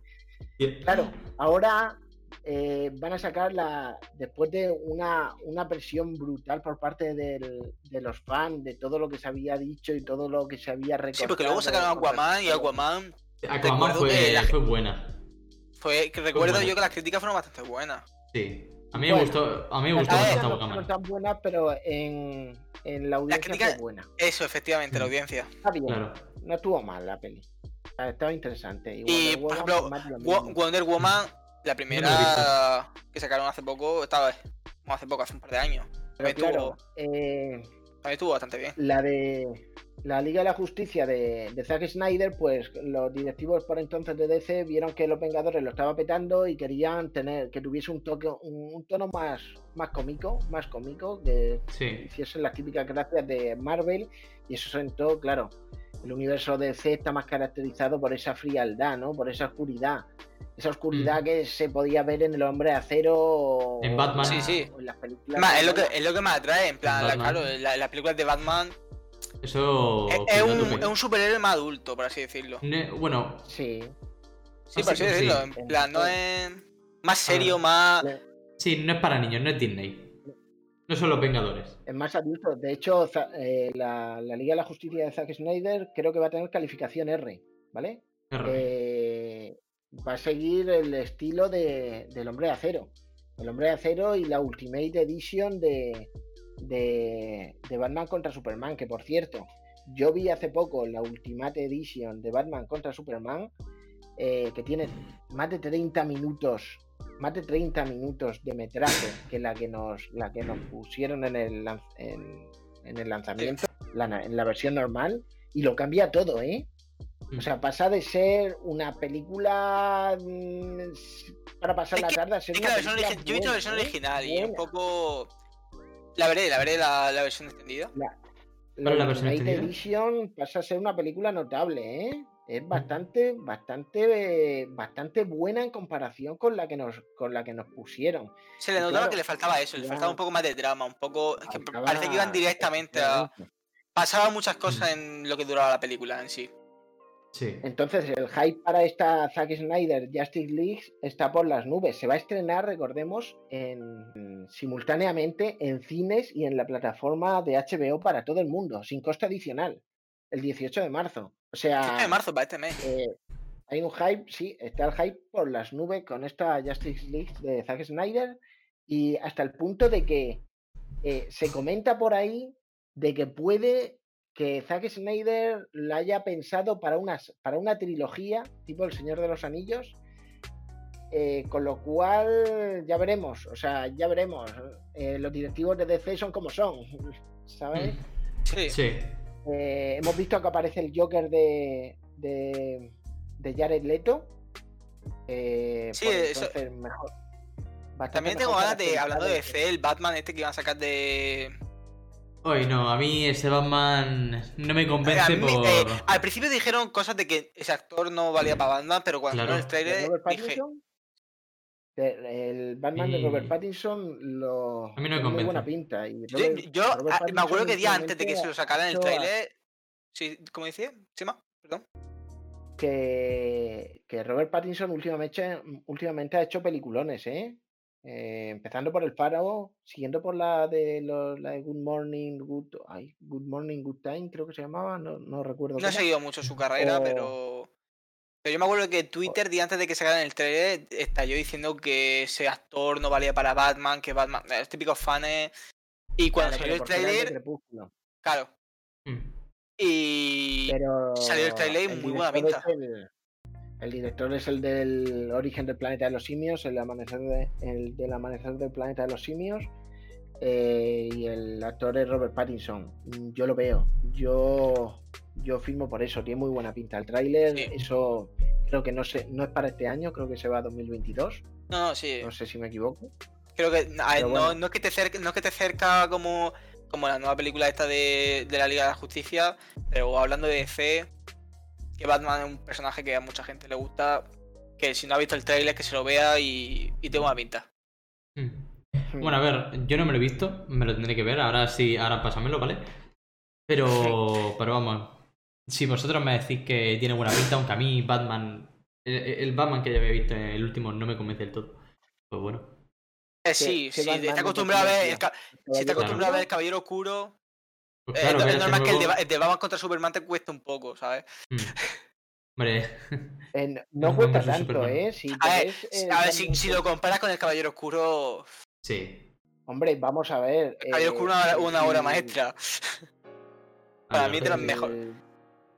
Claro, ahora eh, van a sacar la después de una, una presión brutal por parte del, de los fans de todo lo que se había dicho y todo lo que se había recordado. Sí, porque luego sacaron Aquaman y Aquaman. Aquaman fue, fue buena. Fue, que recuerdo yo que las críticas fueron bastante buenas. Sí. A mí me gustó, a mí me gustó bastante no tan buenas, pero en, en la audiencia fue buena. Eso, efectivamente, la mm. audiencia. Está bien. No estuvo mal la peli. Estaba interesante. Y, por ejemplo, Wonder Woman la primera que sacaron hace poco, estaba hace poco, hace un par de años. Pero claro, eh, estuvo bastante bien. La de la Liga de la Justicia de, Zack Snyder, pues los directivos por entonces de DC vieron que los Vengadores lo estaba petando y querían tener que tuviese un toque, un, tono más, más cómico, más cómico, que hiciesen las típicas gracias de Marvel y eso sentó, claro, el universo de DC está más caracterizado por esa frialdad, ¿no? Por esa oscuridad. Esa oscuridad mm. que se podía ver en el hombre de acero en Batman. Sí sí. en las películas es, lo que, es lo que me atrae en plan la, claro las películas de Batman eso es, un, es, un, superhéroe más adulto por así decirlo. Bueno sí. Sí por así decirlo en plan no es más serio más sí no es para niños no es Disney no son los Vengadores. Es más adulto. De hecho, eh, la, la, Liga de la Justicia de Zack Snyder creo que va a tener calificación R, ¿vale? R. Eh, va a seguir el estilo de, del Hombre de Acero. El Hombre de Acero y la Ultimate Edition de, de, Batman contra Superman, que por cierto, yo vi hace poco la Ultimate Edition de Batman contra Superman, eh, que tiene más de 30 minutos, más de 30 minutos de metraje que la que nos, la que nos pusieron en el, en, el lanzamiento, en la versión normal, y lo cambia todo, ¿eh? O sea, pasa de ser una película mm, para pasar la tarde a ser una película Yo he visto la versión original y un poco. La veré, la veré la, versión extendida. La, la, la versión Edition pasa a ser una película notable, ¿eh? Es bastante, bastante, bastante buena en comparación con la que nos, con la que nos pusieron. Se le notaba que le faltaba eso, le faltaba un poco más de drama, un poco. que parece que iban directamente a. Pasaban muchas cosas en lo que duraba la película en sí. Entonces, el hype para esta Zack Snyder Justice League está por las nubes. Se va a estrenar, recordemos, en, simultáneamente en cines y en la plataforma de HBO para todo el mundo, sin coste adicional, el 18 de marzo. O sea. de marzo para este mes. Eh, hay un hype, sí, está el hype por las nubes con esta Justice League de Zack Snyder y hasta el punto de que eh, se comenta por ahí de que puede que Zack Snyder la haya pensado para, para una trilogía, tipo El Señor de los Anillos, eh, con lo cual ya veremos, o sea, ya veremos. Eh, los directivos de DC son como son, ¿sabes? Sí. sí. Eh, hemos visto que aparece el Joker de, de, Jared Leto. sí, eso... mejor. También tengo ganas de, hablando de C, el Batman este que iban a sacar de. Hoy no, a mí ese Batman no me convence por. Eh, al principio dijeron cosas de que ese actor no valía para Batman, pero cuando claro. el trailer dije. El Batman de Robert Pattinson lo a mí no me muy buena pinta. Y yo, ah, me acuerdo que día antes de que se lo sacaran el trailer. Sí, ¿Cómo decía? ¿Sima? Perdón. Que, que Robert Pattinson últimamente, últimamente ha hecho peliculones, ¿eh? Eh, empezando por el Faro, siguiendo por la de, los, la de Good Morning, Good, Good Morning, Good Time, creo que se llamaba, no, no recuerdo. No he seguido mucho su carrera, pero. Pero yo me acuerdo que Twitter, día antes de que sacaran el trailer, estalló diciendo que ese actor no valía para Batman, que Batman. Los típicos fans. Y cuando salió el trailer. Claro. Mm. Y. salió el trailer muy buena pinta. El director es el del Origen del Planeta de los Simios, el, amanecer el del Amanecer del Planeta de los Simios. Eh, y el actor es Robert Pattinson. Yo lo veo. Yo, yo firmo por eso. Tiene muy buena pinta. El tráiler, eso creo que no sé, no es para este año, creo que se va a 2022. No, no, sí. No sé si me equivoco. Creo que no, no, es que te cerca, no es que te cerca como, como la nueva película esta de, de la Liga de la Justicia, pero hablando de fe, que Batman es un personaje que a mucha gente le gusta, que si no ha visto el trailer que se lo vea y, y tengo una pinta. Hmm. Bueno, a ver, yo no me lo he visto, me lo tendré que ver, ahora sí, ahora pásamelo, ¿vale? Pero, pero vamos, si vosotros me decís que tiene buena pinta, aunque a mí Batman, el, Batman que ya había visto en el último no me convence del todo, pues bueno. Eh, sí, sí, está acostumbrado a ver, el, si está acostumbrado a ver el Caballero Oscuro, pues eh, es normal que el de, Batman contra Superman te cueste un poco, ¿sabes? Mm. Hombre. no, cuesta tanto, ¿eh? Si a ver, si, lo comparas con el Caballero Oscuro. Sí. Hombre, vamos a ver. El Caballero Oscuro es una, obra maestra. Para mí es de las mejores.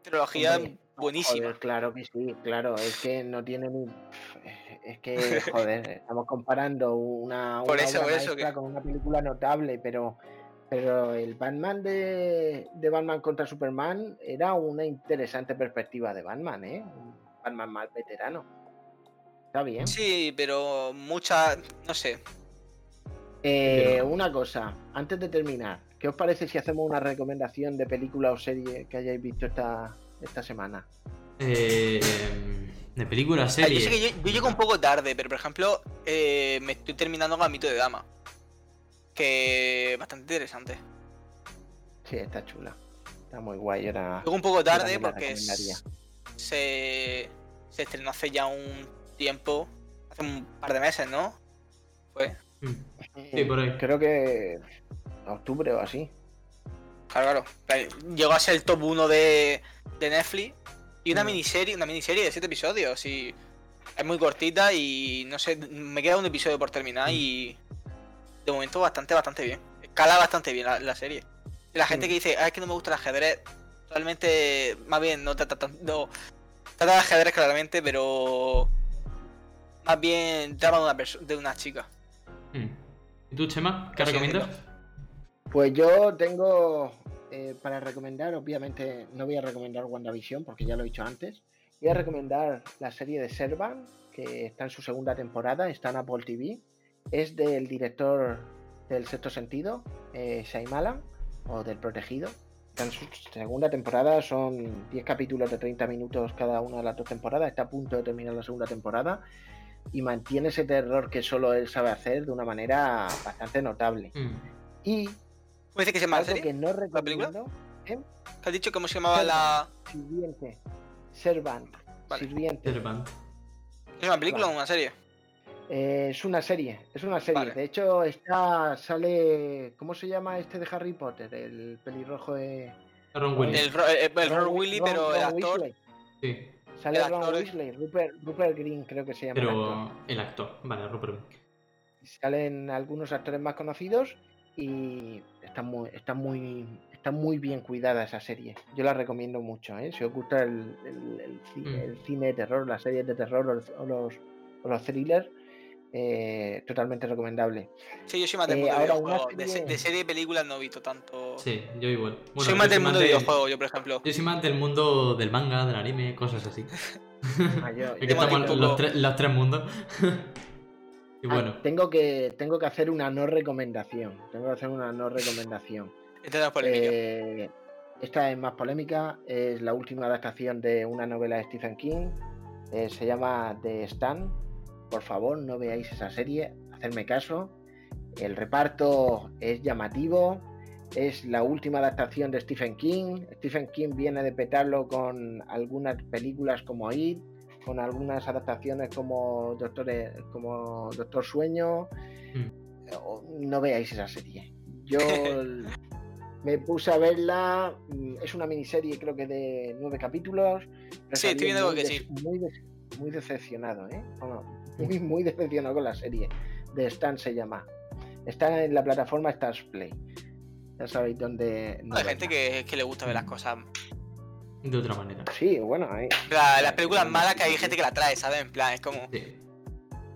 Trilogía buenísima. claro que sí, claro. Es que no tiene ni. Es que, joder, estamos comparando una, una obra maestra con una película notable, pero pero el Batman de, Batman contra Superman era una interesante perspectiva de Batman, ¿eh? Un Batman más veterano. Está bien. Sí, pero mucha. No sé. Eh, una cosa, antes de terminar, ¿qué os parece si hacemos una recomendación de película o serie que hayáis visto esta, esta semana? Eh, de película o serie. Yo, sé que llego un poco tarde, pero por ejemplo, eh, me estoy terminando Gamito de Dama que bastante interesante. Sí, está chula. Está muy guay. Era, un poco tarde porque se, se estrenó hace ya un tiempo, hace un par de meses, ¿no? Fue. Mm. Sí, por ahí. Creo que octubre o así. Claro, claro. Llegó a ser el top 1 de, de Netflix. Y una mm. miniserie, una miniserie de 7 episodios. Y es muy cortita y no sé, me queda un episodio por terminar mm. y de momento bastante, bastante bien. Cala bastante bien la, serie. La gente que dice, ah, es que no me gusta el ajedrez, realmente, más bien, no trata tanto. Trata de ajedrez claramente, pero. Más bien trama de una, de una chica. Hmm. ¿Y tú, Chema? ¿Qué recomiendas? Pues yo tengo. Eh, para recomendar, obviamente, no voy a recomendar WandaVision porque ya lo he dicho antes. Voy a recomendar la serie de Servan, que está en su segunda temporada, está en Apple TV es del director del sexto sentido, eh, Shyamalan, o del protegido. En su segunda temporada son 10 capítulos de 30 minutos cada una de las dos temporadas. Está a punto de terminar la segunda temporada y mantiene ese terror que solo él sabe hacer de una manera bastante notable. Mm. Y. ¿Cómo dice que se llama algo que no recomiendo. ¿eh? ¿Te has dicho cómo se llamaba la. Sirviente. Servant. Sirviente. Servant. ¿Es una película o una serie? Eh, es una serie, es una serie. De hecho, está, sale. ¿Cómo se llama este de Harry Potter? El pelirrojo de. Ron Willy. El, eh, Ron, Willy, pero el actor. Sí. Sale Ron Weasley, Rupert, Rupert, Green, creo que se llama. Pero el actor, vale, Rupert Salen algunos actores más conocidos y está muy, está muy, está muy bien cuidada esa serie. Yo la recomiendo mucho, ¿eh? Si os gusta el, el, mm. cine de terror, las series de terror o los, o los thrillers eh, totalmente recomendable. Sí, yo soy más del eh, mundo de, de, serie de películas no he visto tanto. Sí, yo igual. soy más del mundo de videojuegos, yo por ejemplo. Yo soy más del mundo del manga, del anime, cosas así. Ah, yo, estamos los, los, tres mundos. Y bueno. Ah, tengo, que, tengo que hacer una no recomendación. Tengo que hacer una no recomendación. Esta es polémica. Eh, esta es más polémica. Es la última adaptación de una novela de Stephen King. Eh, se llama The Stand. Por favor, no veáis esa serie. Hacerme caso. El reparto es llamativo es la última adaptación de Stephen King. Stephen King viene de petarlo con algunas películas como It, con algunas adaptaciones como Doctor, como Doctor Sueño. Mm. No veáis esa serie. Yo me puse a verla. Mm, es una miniserie, creo que de nueve capítulos. Sí, estoy viendo que sí. Muy, decepcionado, ¿eh? Muy, muy decepcionado con la serie. De Stan se llama. Está en la plataforma Stars Play. Ya sabéis dónde. hay gente que, le gusta ver las cosas de otra manera. Sí, bueno, hay. las películas malas que hay gente que la trae, ¿sabes? En plan, es como. Sí.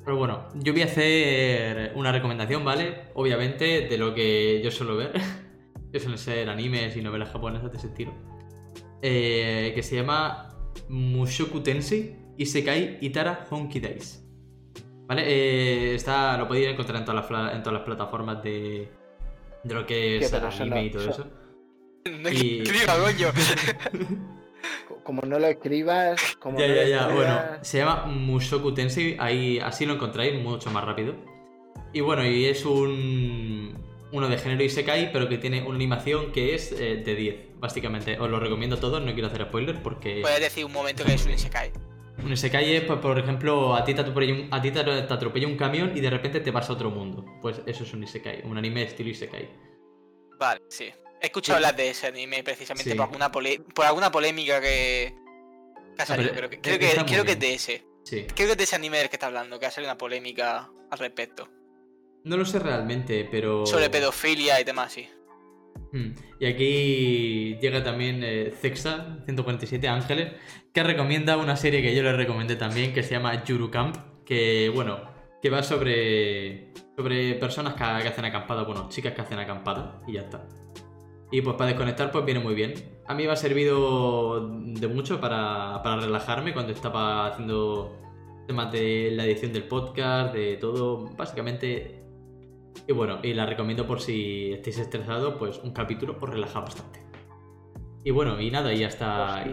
Pero bueno, yo voy a hacer una recomendación, ¿vale? Obviamente, de lo que yo suelo ver. que suelen ser animes y novelas japonesas de ese estilo. Eh, que se llama Mushoku Tensei Isekai Itara Honky Days. ¿Vale? Eh, está, lo podéis encontrar en todas las, en todas las plataformas de, de lo que es anime y todo eso. No y... escriba, coño. como no lo escribas, como ya, no ya, ya. Bueno, se llama Mushoku Tensei, ahí así lo encontráis mucho más rápido. Y bueno, y es un uno de género Isekai, pero que tiene una animación que es eh, de 10, básicamente. Os lo recomiendo a todos, no quiero hacer spoilers porque... Puedes decir un momento que es un Isekai. Un Isekai es, pues, por ejemplo, a ti, te atropella un, a ti te atropella un camión y de repente te vas a otro mundo. Pues eso es un Isekai, un anime estilo Isekai. Vale, sí. He escuchado hablar de ese anime precisamente por, alguna por alguna polémica que, ha salido. creo, que, creo, que, es de ese. Sí. Creo que es de ese anime del que está hablando, que ha salido una polémica al respecto. No lo sé realmente, pero. Sobre pedofilia y demás, sí. Hmm. Y aquí llega también eh, Zexa, 147 Ángeles, que recomienda una serie que yo le recomendé también, que se llama Yuru Camp, que bueno, que va sobre, sobre personas que, hacen acampada, bueno, chicas que hacen acampada, y ya está. Y pues para desconectar pues viene muy bien. A mí me ha servido de mucho para, para relajarme cuando estaba haciendo temas de la edición del podcast, de todo, básicamente y bueno, y la recomiendo por si estáis estresados, pues un capítulo os relaja bastante. Y bueno, y nada, y hasta,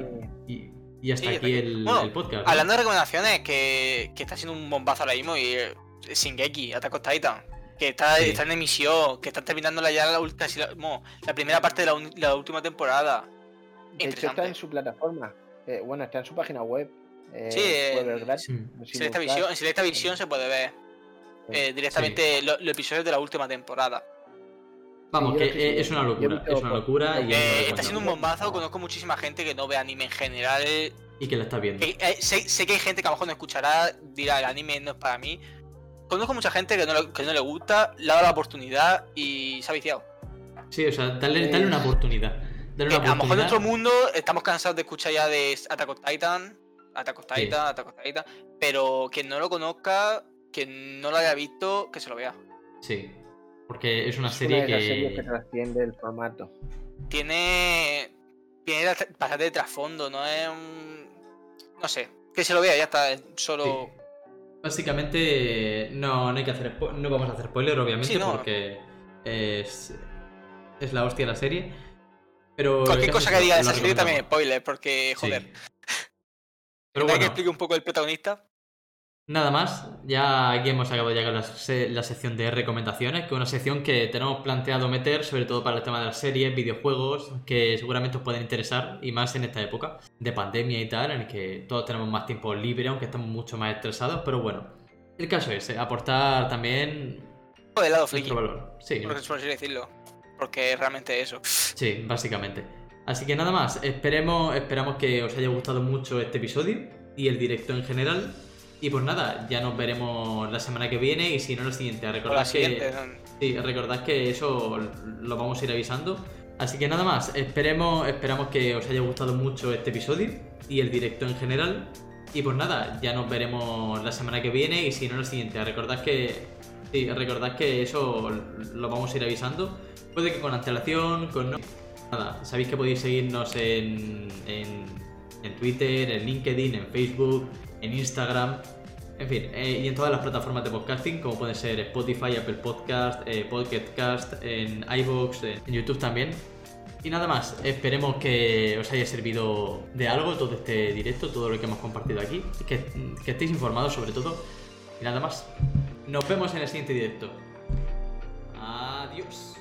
y, y hasta aquí el, podcast. Hablando de recomendaciones, que, que, está siendo un bombazo ahora mismo, y eh, Shingeki, Attack on Titan, que está, está, en emisión, que están terminando ya la, la, la primera parte de la, la, última temporada. De hecho, está en su plataforma. Eh, bueno, está en su página web. Eh, sí, en Selecta Visión, en Selecta Visión se puede ver. Eh, directamente los episodios de la última temporada. Vamos, que es una locura, es una locura. Y eh, está siendo un bombazo, conozco muchísima gente que no ve anime en general. Y que lo está viendo. Eh, sé, que hay gente que a lo mejor no escuchará, dirá el anime no es para mí. Conozco mucha gente que no, que no le gusta, le ha dado la oportunidad y se ha viciado. Sí, o sea, dale, una oportunidad. Dale una oportunidad. A lo mejor en nuestro mundo estamos cansados de escuchar ya de Attack on Titan, Attack on Titan, Attack on Titan, pero quien no lo conozca que no lo haya visto, que se lo vea. Sí, porque es una serie que... Serie que trasciende el formato. Tiene... Tiene bastante de trasfondo, no es un... No sé, que se lo vea, ya está, solo... Básicamente no, no hay que hacer no vamos a hacer spoiler obviamente porque es, es la hostia la serie. Pero cualquier cosa que diga de esa serie también es spoiler porque joder. Pero bueno. que explique un poco el protagonista. Nada más, ya aquí hemos acabado ya con la, sección de recomendaciones, que es una sección que tenemos planteado meter, sobre todo para el tema de las series, videojuegos, que seguramente os pueden interesar, y más en esta época de pandemia y tal, en el que todos tenemos más tiempo libre, aunque estamos mucho más estresados, pero bueno, el caso es eh, aportar también... Del lado friki, valor. Sí. Por, así decirlo, porque realmente eso. Sí, básicamente. Así que nada más, esperemos, esperamos que os haya gustado mucho este episodio y el directo en general. Y pues nada, ya nos veremos la semana que viene y si no, la siguiente. Recordad que, sí, recordad que eso lo vamos a ir avisando. Así que nada más, esperemos, esperamos que os haya gustado mucho este episodio y el directo en general. Y pues nada, ya nos veremos la semana que viene y si no, la siguiente. Recordad que, sí, recordad que eso lo vamos a ir avisando. Puede que con antelación, con... Nada, sabéis que podéis seguirnos en, en, en Twitter, en LinkedIn, en Facebook, en Instagram. En fin, eh, y en todas las plataformas de podcasting, como pueden ser Spotify, Apple Podcast, eh, Podcast, en iVoox, en YouTube también. Y nada más, esperemos que os haya servido de algo todo este directo, todo lo que hemos compartido aquí, que, que estéis informados sobre todo. Y nada más, nos vemos en el siguiente directo. Adiós.